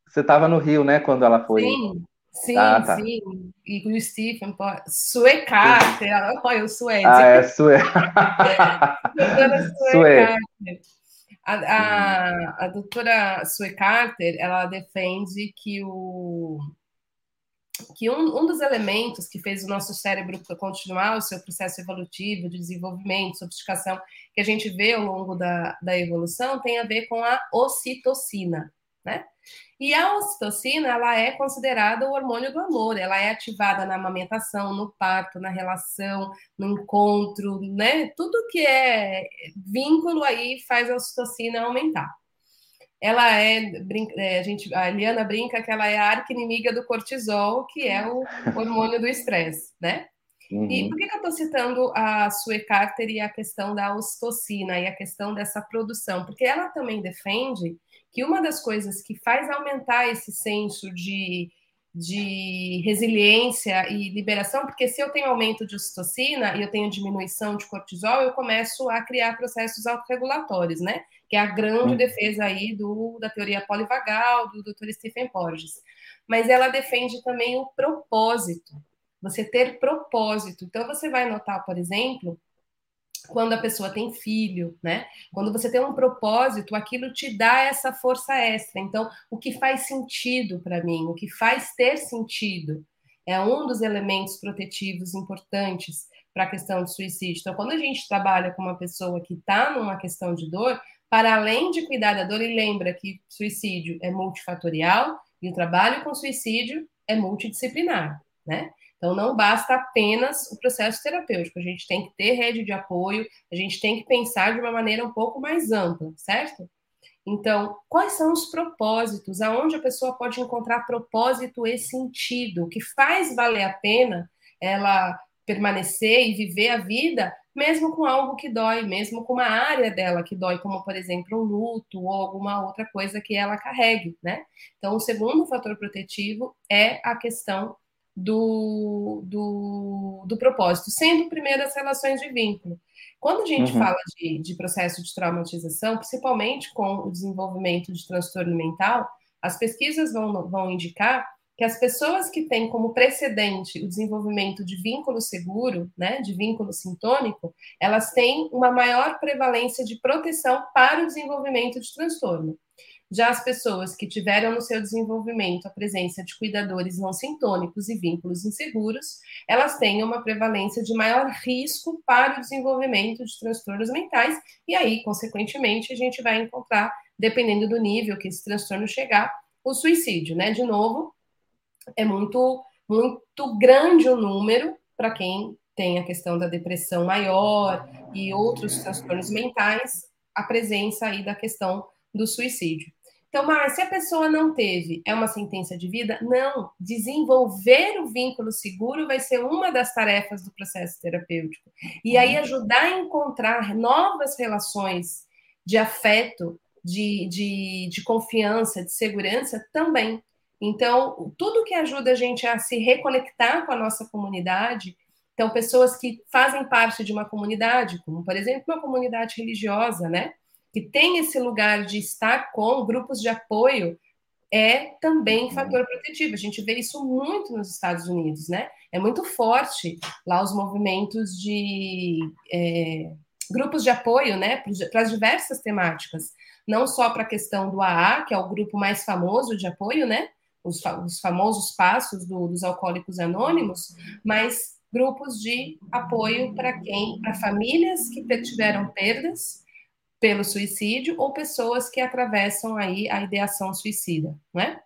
Você estava no Rio, né, quando ela foi? Sim, sim, ah, tá. sim. E o Stephen, Sue Carter, olha o Suede. Ah, é Sue. Sue. A, a, a doutora Sue Carter, ela defende que o que um, um, dos elementos que fez o nosso cérebro continuar o seu processo evolutivo de desenvolvimento, sofisticação, que a gente vê ao longo da, da evolução, tem a ver com a ocitocina, né? E a ocitocina, ela é considerada o hormônio do amor, ela é ativada na amamentação, no parto, na relação, no encontro, né? Tudo que é vínculo aí faz a ocitocina aumentar ela é, é, a gente, a Eliana brinca que ela é a arqui-inimiga do cortisol, que é o hormônio do estresse, né? Uhum. E por que, que eu estou citando a Sue Carter e a questão da ocitocina e a questão dessa produção? Porque ela também defende que uma das coisas que faz aumentar esse senso de, de resiliência e liberação, porque se eu tenho aumento de ocitocina e eu tenho diminuição de cortisol, eu começo a criar processos autorregulatórios, né? que é a grande uhum. defesa aí do, da teoria polivagal, do Dr. Stephen Porges. Mas ela defende também o propósito, você ter propósito. Então, você vai notar, por exemplo, quando a pessoa tem filho, né? Quando você tem um propósito, aquilo te dá essa força extra. Então, o que faz sentido para mim, o que faz ter sentido, é um dos elementos protetivos importantes para a questão do suicídio. Então, quando a gente trabalha com uma pessoa que está numa questão de dor, para além de cuidar da dor, e lembra que suicídio é multifatorial e o trabalho com suicídio é multidisciplinar, né? Então, não basta apenas o processo terapêutico, a gente tem que ter rede de apoio, a gente tem que pensar de uma maneira um pouco mais ampla, certo? Então, quais são os propósitos? Aonde a pessoa pode encontrar propósito e sentido? O que faz valer a pena ela permanecer e viver a vida mesmo com algo que dói, mesmo com uma área dela que dói, como por exemplo um luto ou alguma outra coisa que ela carregue, né? Então, o segundo fator protetivo é a questão do, do, do propósito, sendo primeiro as relações de vínculo. Quando a gente uhum. fala de, de processo de traumatização, principalmente com o desenvolvimento de transtorno mental, as pesquisas vão, vão indicar que as pessoas que têm como precedente o desenvolvimento de vínculo seguro, né, de vínculo sintônico, elas têm uma maior prevalência de proteção para o desenvolvimento de transtorno. Já as pessoas que tiveram no seu desenvolvimento a presença de cuidadores não sintônicos e vínculos inseguros, elas têm uma prevalência de maior risco para o desenvolvimento de transtornos mentais, e aí, consequentemente, a gente vai encontrar, dependendo do nível que esse transtorno chegar, o suicídio, né? De novo, é muito, muito grande o número para quem tem a questão da depressão maior e outros transtornos mentais, a presença aí da questão do suicídio. Então, mas se a pessoa não teve, é uma sentença de vida? Não. Desenvolver o vínculo seguro vai ser uma das tarefas do processo terapêutico. E aí ajudar a encontrar novas relações de afeto, de, de, de confiança, de segurança também. Então, tudo que ajuda a gente a se reconectar com a nossa comunidade, então, pessoas que fazem parte de uma comunidade, como, por exemplo, uma comunidade religiosa, né? Que tem esse lugar de estar com grupos de apoio, é também fator protetivo. A gente vê isso muito nos Estados Unidos, né? É muito forte lá os movimentos de é, grupos de apoio, né? Para as diversas temáticas. Não só para a questão do AA, que é o grupo mais famoso de apoio, né? Os, os famosos passos do, dos alcoólicos anônimos, mas grupos de apoio para quem, para famílias que tiveram perdas pelo suicídio ou pessoas que atravessam aí a ideação suicida, né?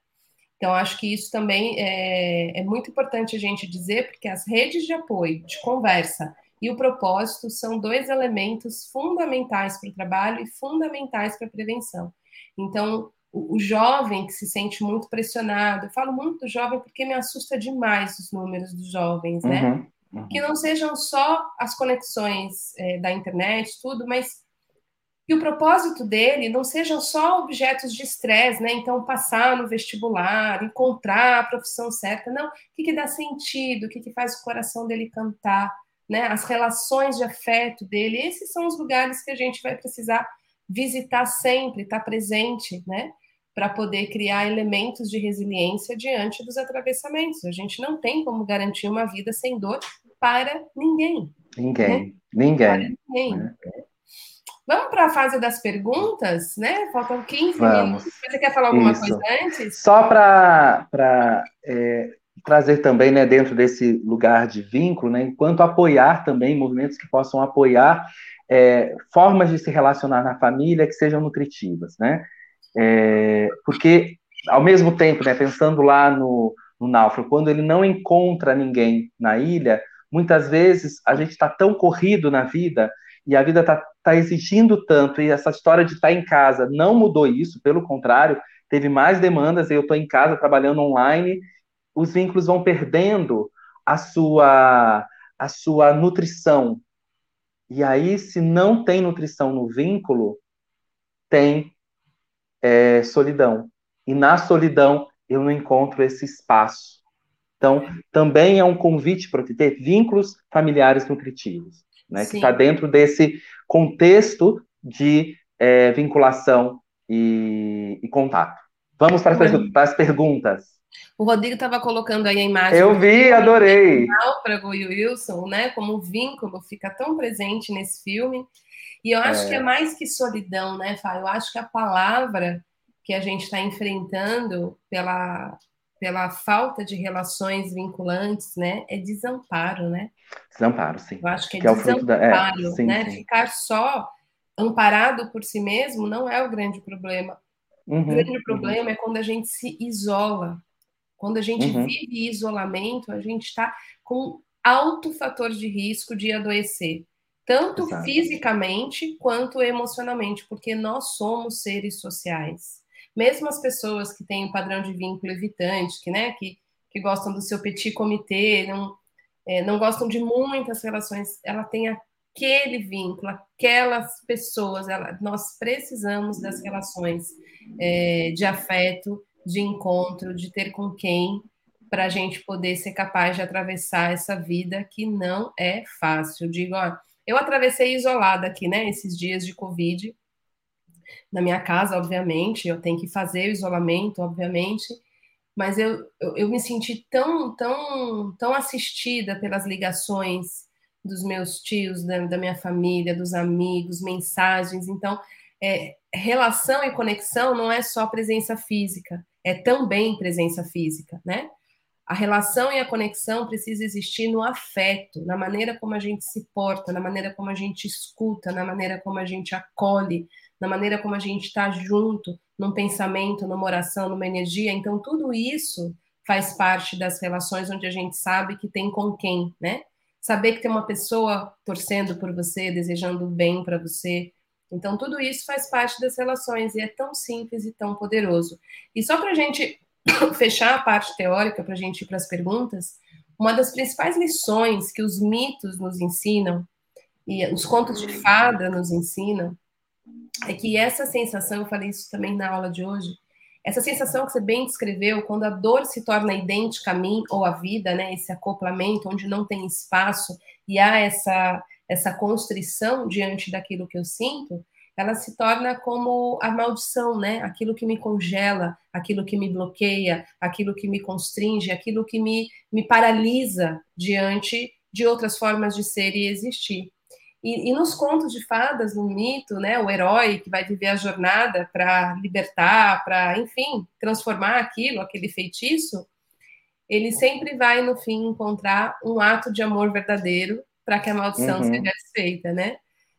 Então, acho que isso também é, é muito importante a gente dizer, porque as redes de apoio, de conversa e o propósito são dois elementos fundamentais para o trabalho e fundamentais para a prevenção. Então, o, o, jovem que se sente muito pressionado, eu falo muito do jovem porque me assusta demais os números dos jovens, né? Uhum, uhum. Que não sejam só as conexões é, da internet, tudo, mas que o propósito dele não sejam só objetos de estresse, né? Então, passar no vestibular, encontrar a profissão certa, não. O que, que dá sentido, o que, que faz o coração dele cantar, né? As relações de afeto dele, esses são os lugares que a gente vai precisar visitar sempre, estar presente, né? Para poder criar elementos de resiliência diante dos atravessamentos. A gente não tem como garantir uma vida sem dor para ninguém. Ninguém, né? ninguém. Para ninguém. Né? Vamos para a fase das perguntas, né? Faltam 15 Vamos. minutos. Você quer falar alguma Isso. coisa antes? Só para é, trazer também, né, dentro desse lugar de vínculo, né, enquanto apoiar também movimentos que possam apoiar é, formas de se relacionar na família que sejam nutritivas, né? É, porque, ao mesmo tempo, né, pensando lá no, no náufrago, quando ele não encontra ninguém na ilha, muitas vezes a gente está tão corrido na vida e a vida está tá exigindo tanto, e essa história de estar tá em casa não mudou isso, pelo contrário, teve mais demandas, eu estou em casa trabalhando online, os vínculos vão perdendo a sua, a sua nutrição. E aí, se não tem nutrição no vínculo, tem é, solidão. E na solidão eu não encontro esse espaço. Então, também é um convite para ter vínculos familiares nutritivos né, que está dentro desse contexto de é, vinculação e, e, contato. Vamos para as, para as perguntas. O Rodrigo estava colocando aí a imagem. Eu vi, adorei. Para o Wilson, né? Como o vínculo fica tão presente nesse filme. E eu acho é. que é mais que solidão, né, Fábio? Eu acho que a palavra que a gente está enfrentando pela, pela falta de relações vinculantes, né, é desamparo, né? Desamparo, sim. Eu acho que é que desamparo, é é, sim, né? Sim. Ficar só amparado por si mesmo não é o grande problema. Uhum, o grande uhum. problema é quando a gente se isola. Quando a gente uhum. vive isolamento, a gente está com alto fator de risco de adoecer, tanto Exato. fisicamente quanto emocionalmente, porque nós somos seres sociais mesmo as pessoas que têm um padrão de vínculo evitante, que, né, que, que gostam do seu petit comitê, não, é, não gostam de muitas relações, ela tem aquele vínculo, aquelas pessoas, ela, nós precisamos das relações é, de afeto, de encontro, de ter com quem, para a gente poder ser capaz de atravessar essa vida que não é fácil. Eu digo, ó, eu atravessei isolada aqui, né, esses dias de Covid, na minha casa, obviamente, eu tenho que fazer o isolamento, obviamente, mas eu, eu, eu, me senti tão, tão, tão assistida pelas ligações dos meus tios, da, da minha família, dos amigos, mensagens. Então, é, relação e conexão não é só presença física, é também presença física, né? A relação e a conexão precisa existir no afeto, na maneira como a gente se porta, na maneira como a gente escuta, na maneira como a gente acolhe, na maneira como a gente está junto, num pensamento, numa oração, numa energia. Então, tudo isso faz parte das relações onde a gente sabe que tem com quem, né? Saber que tem uma pessoa torcendo por você, desejando o bem para você. Então, tudo isso faz parte das relações e é tão simples e tão poderoso. E só para a gente fechar a parte teórica, para a gente ir para as perguntas, uma das principais lições que os mitos nos ensinam e os contos de fada nos ensinam é que essa sensação, eu falei isso também na aula de hoje, essa sensação que você bem descreveu, quando a dor se torna idêntica a mim ou a vida, né, esse acoplamento onde não tem espaço e há essa essa constrição diante daquilo que eu sinto, ela se torna como a maldição, né? Aquilo que me congela, aquilo que me bloqueia, aquilo que me constringe, aquilo que me, me paralisa diante de outras formas de ser e existir. E, e, nos contos de fadas, no mito, né, o herói que vai viver a jornada para libertar, para, enfim, transformar aquilo, aquele feitiço, ele sempre vai, no fim, encontrar um ato de amor verdadeiro para que a maldição uhum. seja desfeita, né?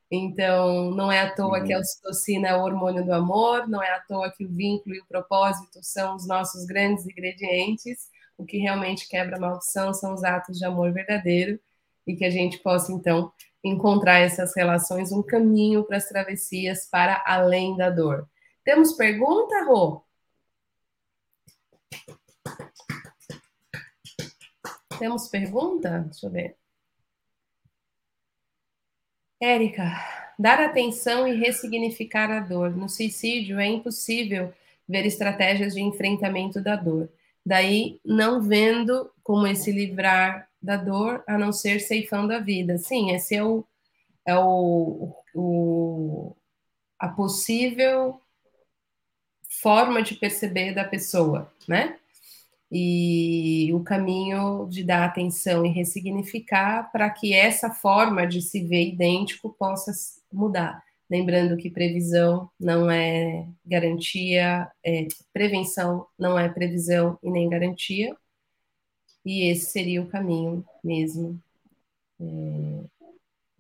Então, não é à toa uhum. que a ocitocina é o hormônio do amor, não é à toa que o vínculo e o propósito são os nossos grandes ingredientes. O que realmente quebra a maldição são os atos de amor verdadeiro. e que a gente possa, então, encontrar essas relações, um caminho para as travessias para além da dor. Temos pergunta, Rô? Temos pergunta? Deixa eu ver. Érica, dar atenção e ressignificar a dor. No suicídio é impossível ver estratégias de enfrentamento da dor. Daí, não vendo como esse livrar da dor, a não ser ceifando a vida. Sim, esse é o, é o, o a possível forma de perceber da pessoa, né? E o caminho de dar atenção e ressignificar para que essa forma de se ver idêntico possa mudar. Lembrando que previsão não é garantia, é, prevenção não é previsão e nem garantia, e esse seria o caminho mesmo é,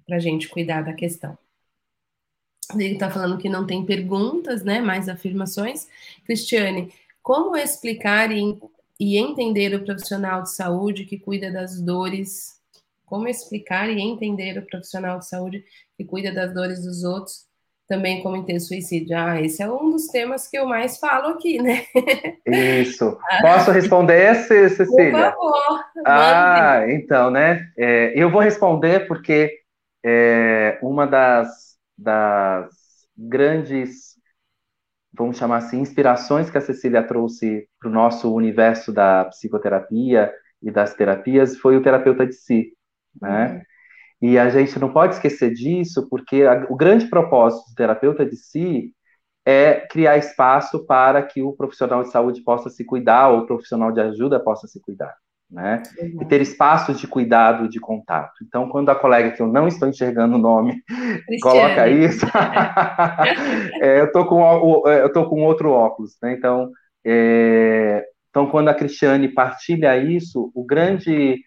para a gente cuidar da questão. Ele está falando que não tem perguntas, né? Mais afirmações. Cristiane, como explicar e, e entender o profissional de saúde que cuida das dores? Como explicar e entender o profissional de saúde que cuida das dores dos outros, também como ter suicídio? Ah, esse é um dos temas que eu mais falo aqui, né? Isso. Posso responder, Cecília? Por favor. Ah, então, né? É, eu vou responder porque é, uma das das grandes, vamos chamar assim, inspirações que a Cecília trouxe para o nosso universo da psicoterapia e das terapias foi o terapeuta de si, né? Uhum. E a gente não pode esquecer disso, porque a, o grande propósito do terapeuta de si é criar espaço para que o profissional de saúde possa se cuidar ou o profissional de ajuda possa se cuidar né? Uhum. E ter espaços de cuidado de contato. Então, quando a colega que eu não estou enxergando o nome Cristiane. coloca isso, é, eu estou com é, eu tô com outro óculos, né? Então, é, então quando a Cristiane partilha isso, o grande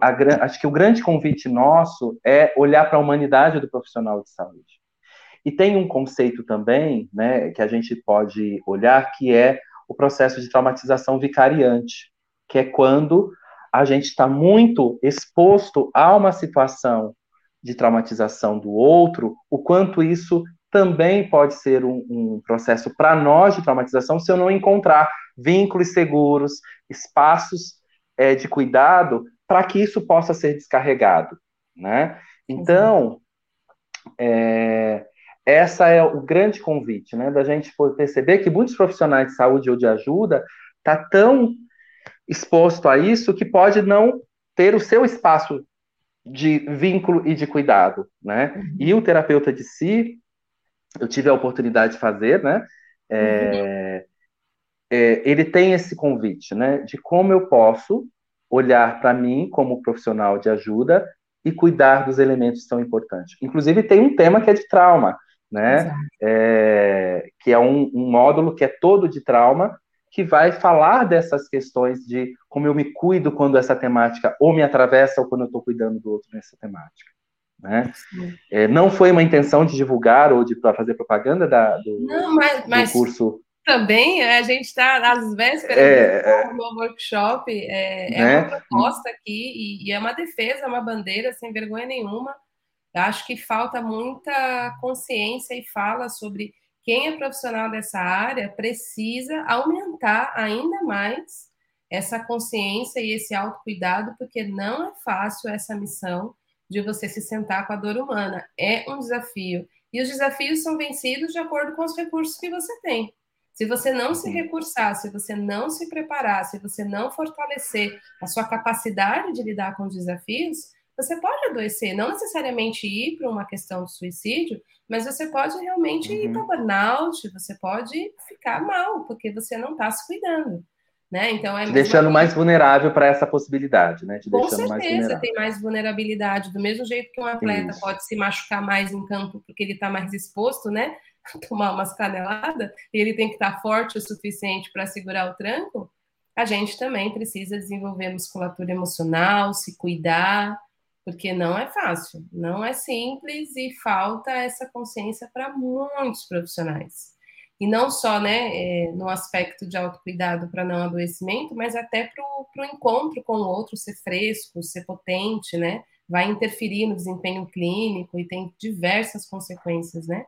a, acho que o grande convite nosso é olhar para a humanidade do profissional de saúde. E tem um conceito também, né, que a gente pode olhar, que é o processo de traumatização vicariante, que é quando a gente está muito exposto a uma situação de traumatização do outro, o quanto isso também pode ser um, um processo para nós de traumatização se eu não encontrar vínculos seguros, espaços é, de cuidado para que isso possa ser descarregado, né? Então, é, essa é o grande convite, né, da gente perceber que muitos profissionais de saúde ou de ajuda tá tão exposto a isso que pode não ter o seu espaço de vínculo e de cuidado, né? Uhum. E o terapeuta de si, eu tive a oportunidade de fazer, né? É, uhum. é, ele tem esse convite, né? De como eu posso olhar para mim como profissional de ajuda e cuidar dos elementos tão importantes. Inclusive tem um tema que é de trauma, né? É, que é um, um módulo que é todo de trauma que vai falar dessas questões de como eu me cuido quando essa temática ou me atravessa ou quando eu estou cuidando do outro nessa temática. Né? É, não foi uma intenção de divulgar ou de fazer propaganda da, do, não, mas, mas... do curso também a gente está às vésperas é, do novo workshop, é, é né? uma proposta aqui e, e, é uma defesa, uma bandeira sem vergonha nenhuma. Eu acho que falta muita consciência e fala sobre quem é profissional dessa área precisa aumentar ainda mais essa consciência e esse autocuidado, porque não é fácil essa missão de você se sentar com a dor humana. É um desafio. E os desafios são vencidos de acordo com os recursos que você tem. Se você não se recursar, se você não se preparar, se você não fortalecer a sua capacidade de lidar com os desafios, você pode adoecer, não necessariamente ir para uma questão de suicídio, mas você pode realmente uhum. ir para burnout, você pode ficar mal, porque você não está se cuidando. Né? Então é deixando coisa. mais vulnerável para essa possibilidade, né? Te Com certeza mais tem mais vulnerabilidade, do mesmo jeito que um atleta Isso. pode se machucar mais em campo porque ele está mais exposto, né? Tomar umas caneladas, e ele tem que estar tá forte o suficiente para segurar o tranco. A gente também precisa desenvolver musculatura emocional, se cuidar, porque não é fácil, não é simples e falta essa consciência para muitos profissionais. E não só né, é, no aspecto de autocuidado para não adoecimento, mas até para o encontro com o outro ser fresco, ser potente, né? vai interferir no desempenho clínico e tem diversas consequências, né?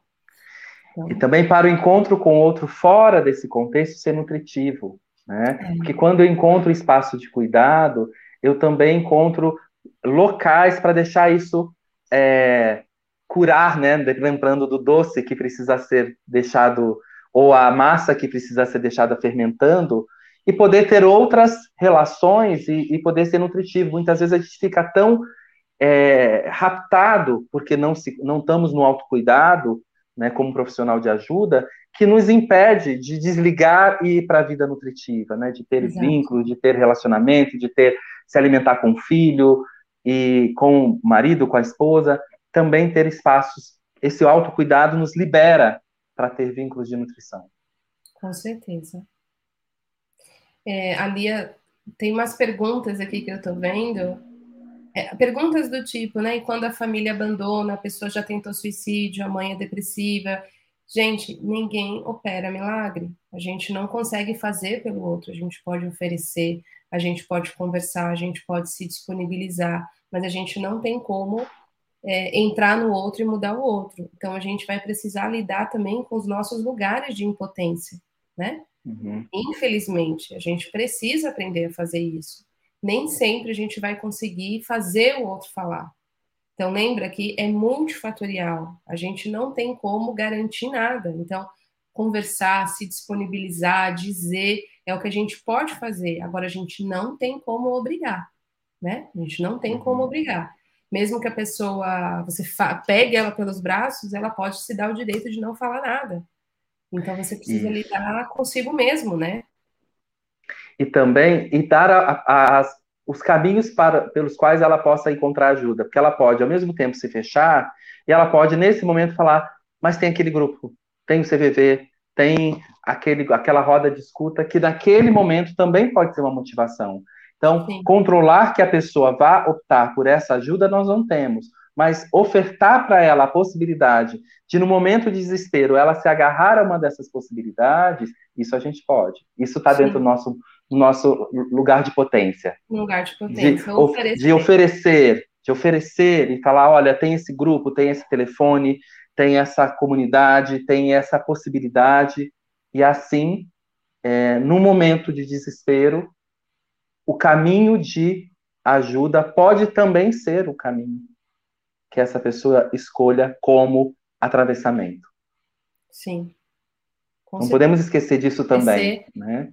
Então... E também para o encontro com outro fora desse contexto ser nutritivo, né? É. Porque quando eu encontro espaço de cuidado, eu também encontro locais para deixar isso é, curar, né? Lembrando do doce que precisa ser deixado, ou a massa que precisa ser deixada fermentando, e poder ter outras relações e, e poder ser nutritivo. Muitas vezes a gente fica tão é, raptado porque não, se, não estamos no autocuidado, né, como profissional de ajuda, que nos impede de desligar e ir para a vida nutritiva, né, de ter Exato. vínculo, de ter relacionamento, de ter se alimentar com o filho e com o marido, com a esposa, também ter espaços. Esse autocuidado nos libera para ter vínculos de nutrição. Com certeza. É, a Lia tem umas perguntas aqui que eu estou vendo. É, perguntas do tipo, né? E quando a família abandona, a pessoa já tentou suicídio, a mãe é depressiva. Gente, ninguém opera milagre. A gente não consegue fazer pelo outro. A gente pode oferecer, a gente pode conversar, a gente pode se disponibilizar, mas a gente não tem como é, entrar no outro e mudar o outro. Então a gente vai precisar lidar também com os nossos lugares de impotência, né? Uhum. Infelizmente, a gente precisa aprender a fazer isso. Nem sempre a gente vai conseguir fazer o outro falar. Então, lembra que é multifatorial. A gente não tem como garantir nada. Então, conversar, se disponibilizar, dizer é o que a gente pode fazer. Agora, a gente não tem como obrigar, né? A gente não tem como uhum. obrigar. Mesmo que a pessoa, você pegue ela pelos braços, ela pode se dar o direito de não falar nada. Então você precisa lidar consigo mesmo, né? E também e dar a, a, as, os caminhos para, pelos quais ela possa encontrar ajuda, porque ela pode ao mesmo tempo se fechar e ela pode nesse momento falar, mas tem aquele grupo, tem o CVV, tem aquele, aquela roda de escuta que naquele momento também pode ser uma motivação. Então, Sim. controlar que a pessoa vá optar por essa ajuda nós não temos, mas ofertar para ela a possibilidade de, no momento de desespero, ela se agarrar a uma dessas possibilidades, isso a gente pode. Isso está dentro do nosso, do nosso lugar de potência. Lugar de potência. De, oferecer. de oferecer, de oferecer e falar, olha, tem esse grupo, tem esse telefone, tem essa comunidade, tem essa possibilidade, e assim, é, no momento de desespero, o caminho de ajuda pode também ser o caminho que essa pessoa escolha como atravessamento. Sim. Com Não certeza. podemos esquecer disso também, né?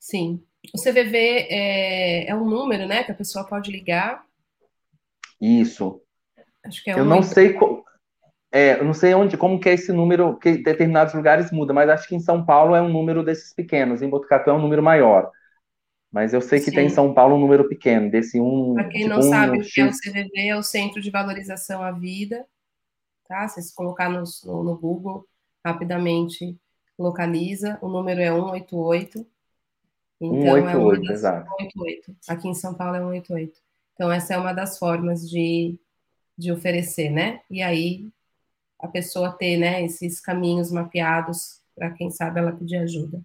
Sim. O CVV é, é um número, né, que a pessoa pode ligar. Isso. Acho que é Eu não sei é, eu não sei onde, como que é esse número, que em determinados lugares muda, mas acho que em São Paulo é um número desses pequenos, em Botucatu é um número maior. Mas eu sei que Sim. tem em São Paulo um número pequeno, desse um. Para quem tipo não sabe o que é o CVV, é o Centro de Valorização à Vida. Tá? Se você colocar no, no, no Google, rapidamente localiza. O número é 188. Então, 188, é exato. 188. Aqui em São Paulo é 188. Então, essa é uma das formas de, de oferecer, né? E aí, a pessoa ter né, esses caminhos mapeados para quem sabe ela pedir ajuda.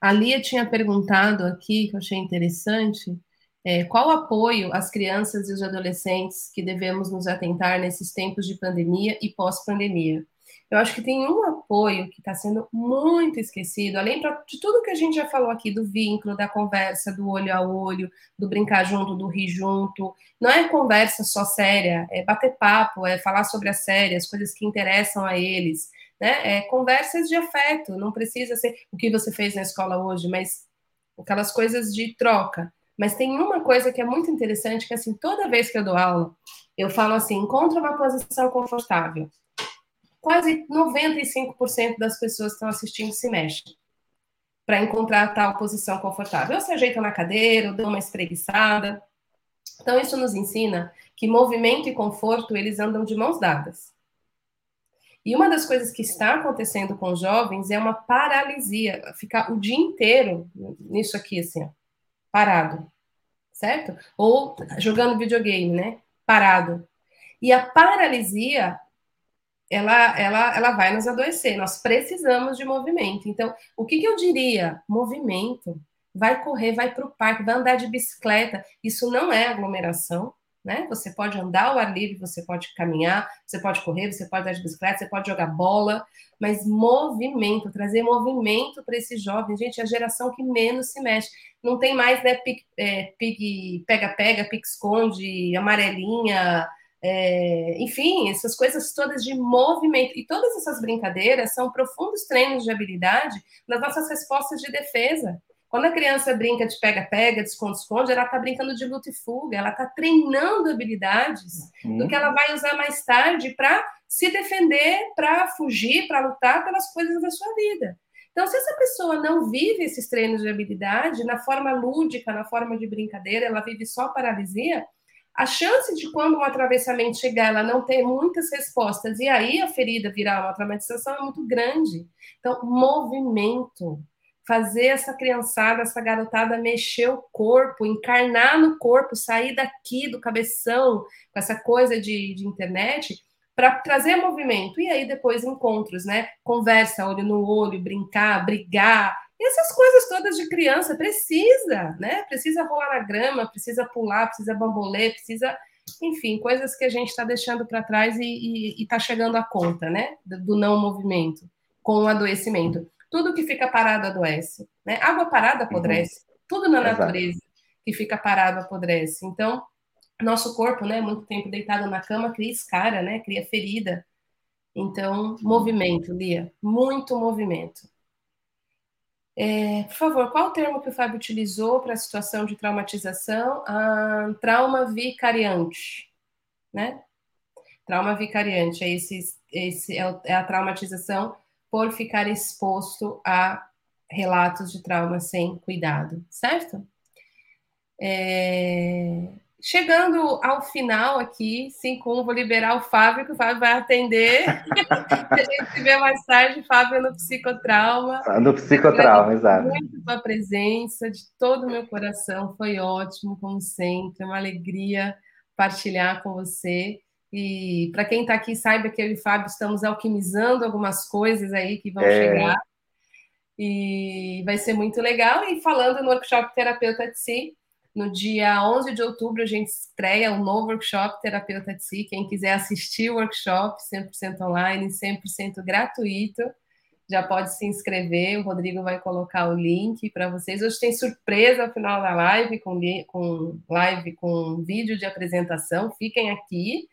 A Lia tinha perguntado aqui, que eu achei interessante, é, qual apoio às crianças e os adolescentes que devemos nos atentar nesses tempos de pandemia e pós-pandemia? Eu acho que tem um apoio que está sendo muito esquecido, além de tudo que a gente já falou aqui, do vínculo, da conversa, do olho a olho, do brincar junto, do rir junto. Não é conversa só séria, é bater papo, é falar sobre as sérias, coisas que interessam a eles né? É, conversas de afeto, não precisa ser o que você fez na escola hoje, mas aquelas coisas de troca. Mas tem uma coisa que é muito interessante, que assim, toda vez que eu dou aula, eu falo assim, encontra uma posição confortável. Quase 95% das pessoas que estão assistindo se mexem para encontrar tal posição confortável. Ou se ajeita na cadeira, ou dão uma espreguiçada. Então, isso nos ensina que movimento e conforto, eles andam de mãos dadas. E uma das coisas que está acontecendo com os jovens é uma paralisia, ficar o dia inteiro nisso aqui, assim, ó, parado, certo? Ou jogando videogame, né? Parado. E a paralisia, ela, ela, ela vai nos adoecer. Nós precisamos de movimento. Então, o que, que eu diria? Movimento. Vai correr, vai para o parque, vai andar de bicicleta. Isso não é aglomeração, né? Você pode andar ao ar livre, você pode caminhar, você pode correr, você pode dar de bicicleta, você pode jogar bola, mas movimento, trazer movimento para esses jovens, gente, é a geração que menos se mexe. Não tem mais, né, pega-pega, é, pique-esconde, amarelinha, é, enfim, essas coisas todas de movimento. E todas essas brincadeiras são profundos treinos de habilidade nas nossas respostas de defesa. Quando a criança brinca de pega-pega, de esconde-esconde, ela está brincando de luta e fuga, ela está treinando habilidades uhum. do que ela vai usar mais tarde para se defender, para fugir, para lutar pelas coisas da sua vida. Então, se essa pessoa não vive esses treinos de habilidade na forma lúdica, na forma de brincadeira, ela vive só paralisia, a chance de quando um atravessamento chegar, ela não ter muitas respostas e aí a ferida virar uma traumatização é muito grande. Então, movimento, fazer essa criançada, essa garotada mexer o corpo, encarnar no corpo, sair daqui do cabeção, com essa coisa de, de internet, para trazer movimento. E aí depois encontros, né? Conversa, olho no olho, brincar, brigar. E essas coisas todas de criança precisa, né? Precisa rolar na grama, precisa pular, precisa bambolê, precisa, enfim, coisas que a gente está deixando para trás e está chegando à conta, né? Do, não movimento com o adoecimento. Tudo que fica parado adoece. Né? Água parada apodrece. Uhum. Tudo na Exato. natureza que fica parado apodrece. Então, nosso corpo, né, muito tempo deitado na cama, cria escara, né, cria ferida. Então, movimento, Lia, muito movimento. É, por favor, qual o termo que o Fábio utilizou para a situação de traumatização? Ah, trauma vicariante, né? Trauma vicariante é, esse, esse é, é a traumatização por ficar exposto a relatos de trauma sem cuidado, certo? É... Chegando ao final aqui, 5 vou liberar o Fábio, que o Fábio vai atender. a gente se vê mais tarde, Fábio, no psicotrauma. No psicotrauma, exato. Muito sua presença, de todo o meu coração, foi ótimo, como sempre, é uma alegria partilhar com você. E para quem está aqui, saiba que eu e o Fábio estamos alquimizando algumas coisas aí que vão é. chegar. E vai ser muito legal. E falando no workshop Terapeuta de Si, no dia 11 de outubro a gente estreia um novo workshop Terapeuta de Si. Quem quiser assistir o workshop, 100% online, 100% gratuito, já pode se inscrever. O Rodrigo vai colocar o link para vocês. Hoje tem surpresa ao final da live, com, com live com vídeo de apresentação. Fiquem aqui.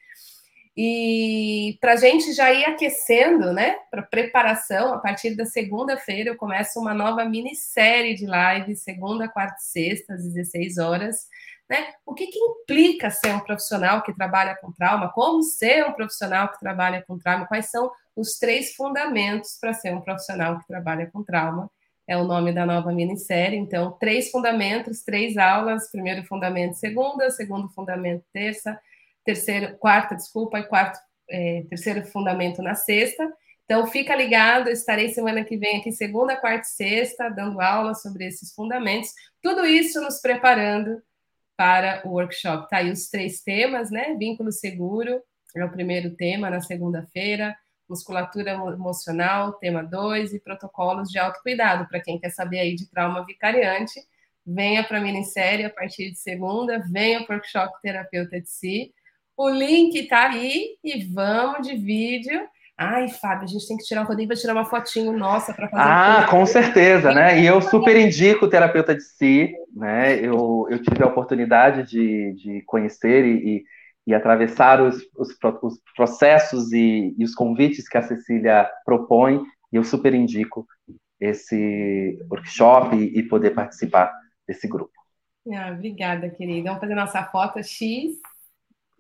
E para a gente já ir aquecendo, né, para preparação, a partir da segunda-feira eu começo uma nova minissérie de lives, segunda, quarta e sexta, às 16 horas. Né? O que, que implica ser um profissional que trabalha com trauma? Como ser um profissional que trabalha com trauma? Quais são os três fundamentos para ser um profissional que trabalha com trauma? É o nome da nova minissérie. Então, três fundamentos, três aulas: primeiro fundamento, segunda, segundo fundamento, terça terceiro, quarta, desculpa, e quarto, é, terceiro fundamento na sexta. Então, fica ligado, estarei semana que vem aqui, segunda, quarta e sexta, dando aula sobre esses fundamentos. Tudo isso nos preparando para o workshop. Tá aí os três temas, né? Vínculo seguro é o primeiro tema na segunda-feira, musculatura emocional, tema 2, e protocolos de autocuidado. Para quem quer saber aí de trauma vicariante, venha para a minissérie a partir de segunda, venha para o workshop Terapeuta de Si. O link está aí e vamos de vídeo. Ai, Fábio, a gente tem que tirar o Rodrigo para tirar uma fotinho nossa para fazer. Ah, com certeza, né? E eu super indico o terapeuta de si, né? Eu, eu tive a oportunidade de, de conhecer e, e, e atravessar os, os, os processos e, e, os convites que a Cecília propõe, e eu super indico esse workshop e, e poder participar desse grupo. Ah, obrigada, querida. Vamos fazer nossa foto X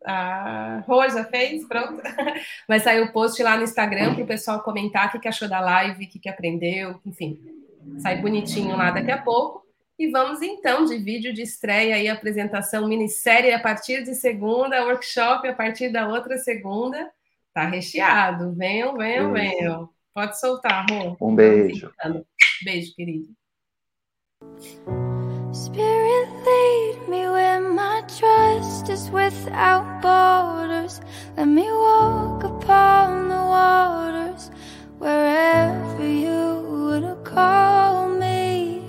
a Rosa fez, pronto. Vai sair o post lá no Instagram para o pessoal comentar o que, achou da live, o que, que aprendeu, enfim. Sai bonitinho lá daqui a pouco. E vamos então de vídeo de estreia e apresentação minissérie a partir de segunda, workshop a partir da outra segunda. Tá recheado. Venham, venham, venham. Pode soltar, Rô. Um beijo. Beijo, querido. Spirit, lead me where my trust is without borders. Let me walk upon the waters wherever you would call me.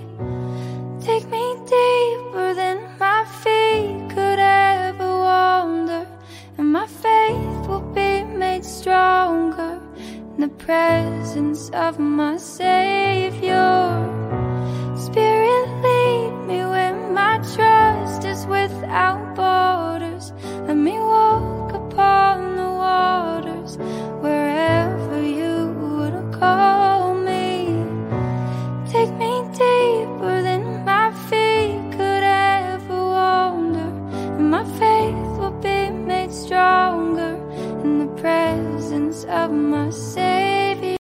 Take me deeper than my feet could ever wander, and my faith will be made stronger in the presence of my Savior. Spirit, me where my trust is without borders. Let me walk upon the waters wherever you would call me. Take me deeper than my feet could ever wander, and my faith will be made stronger in the presence of my Savior.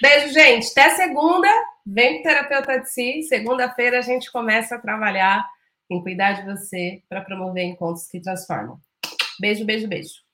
Beijo, gente. Até segunda. Vem Terapeuta de Si. Segunda-feira a gente começa a trabalhar em cuidar de você para promover encontros que transformam. Beijo, beijo, beijo.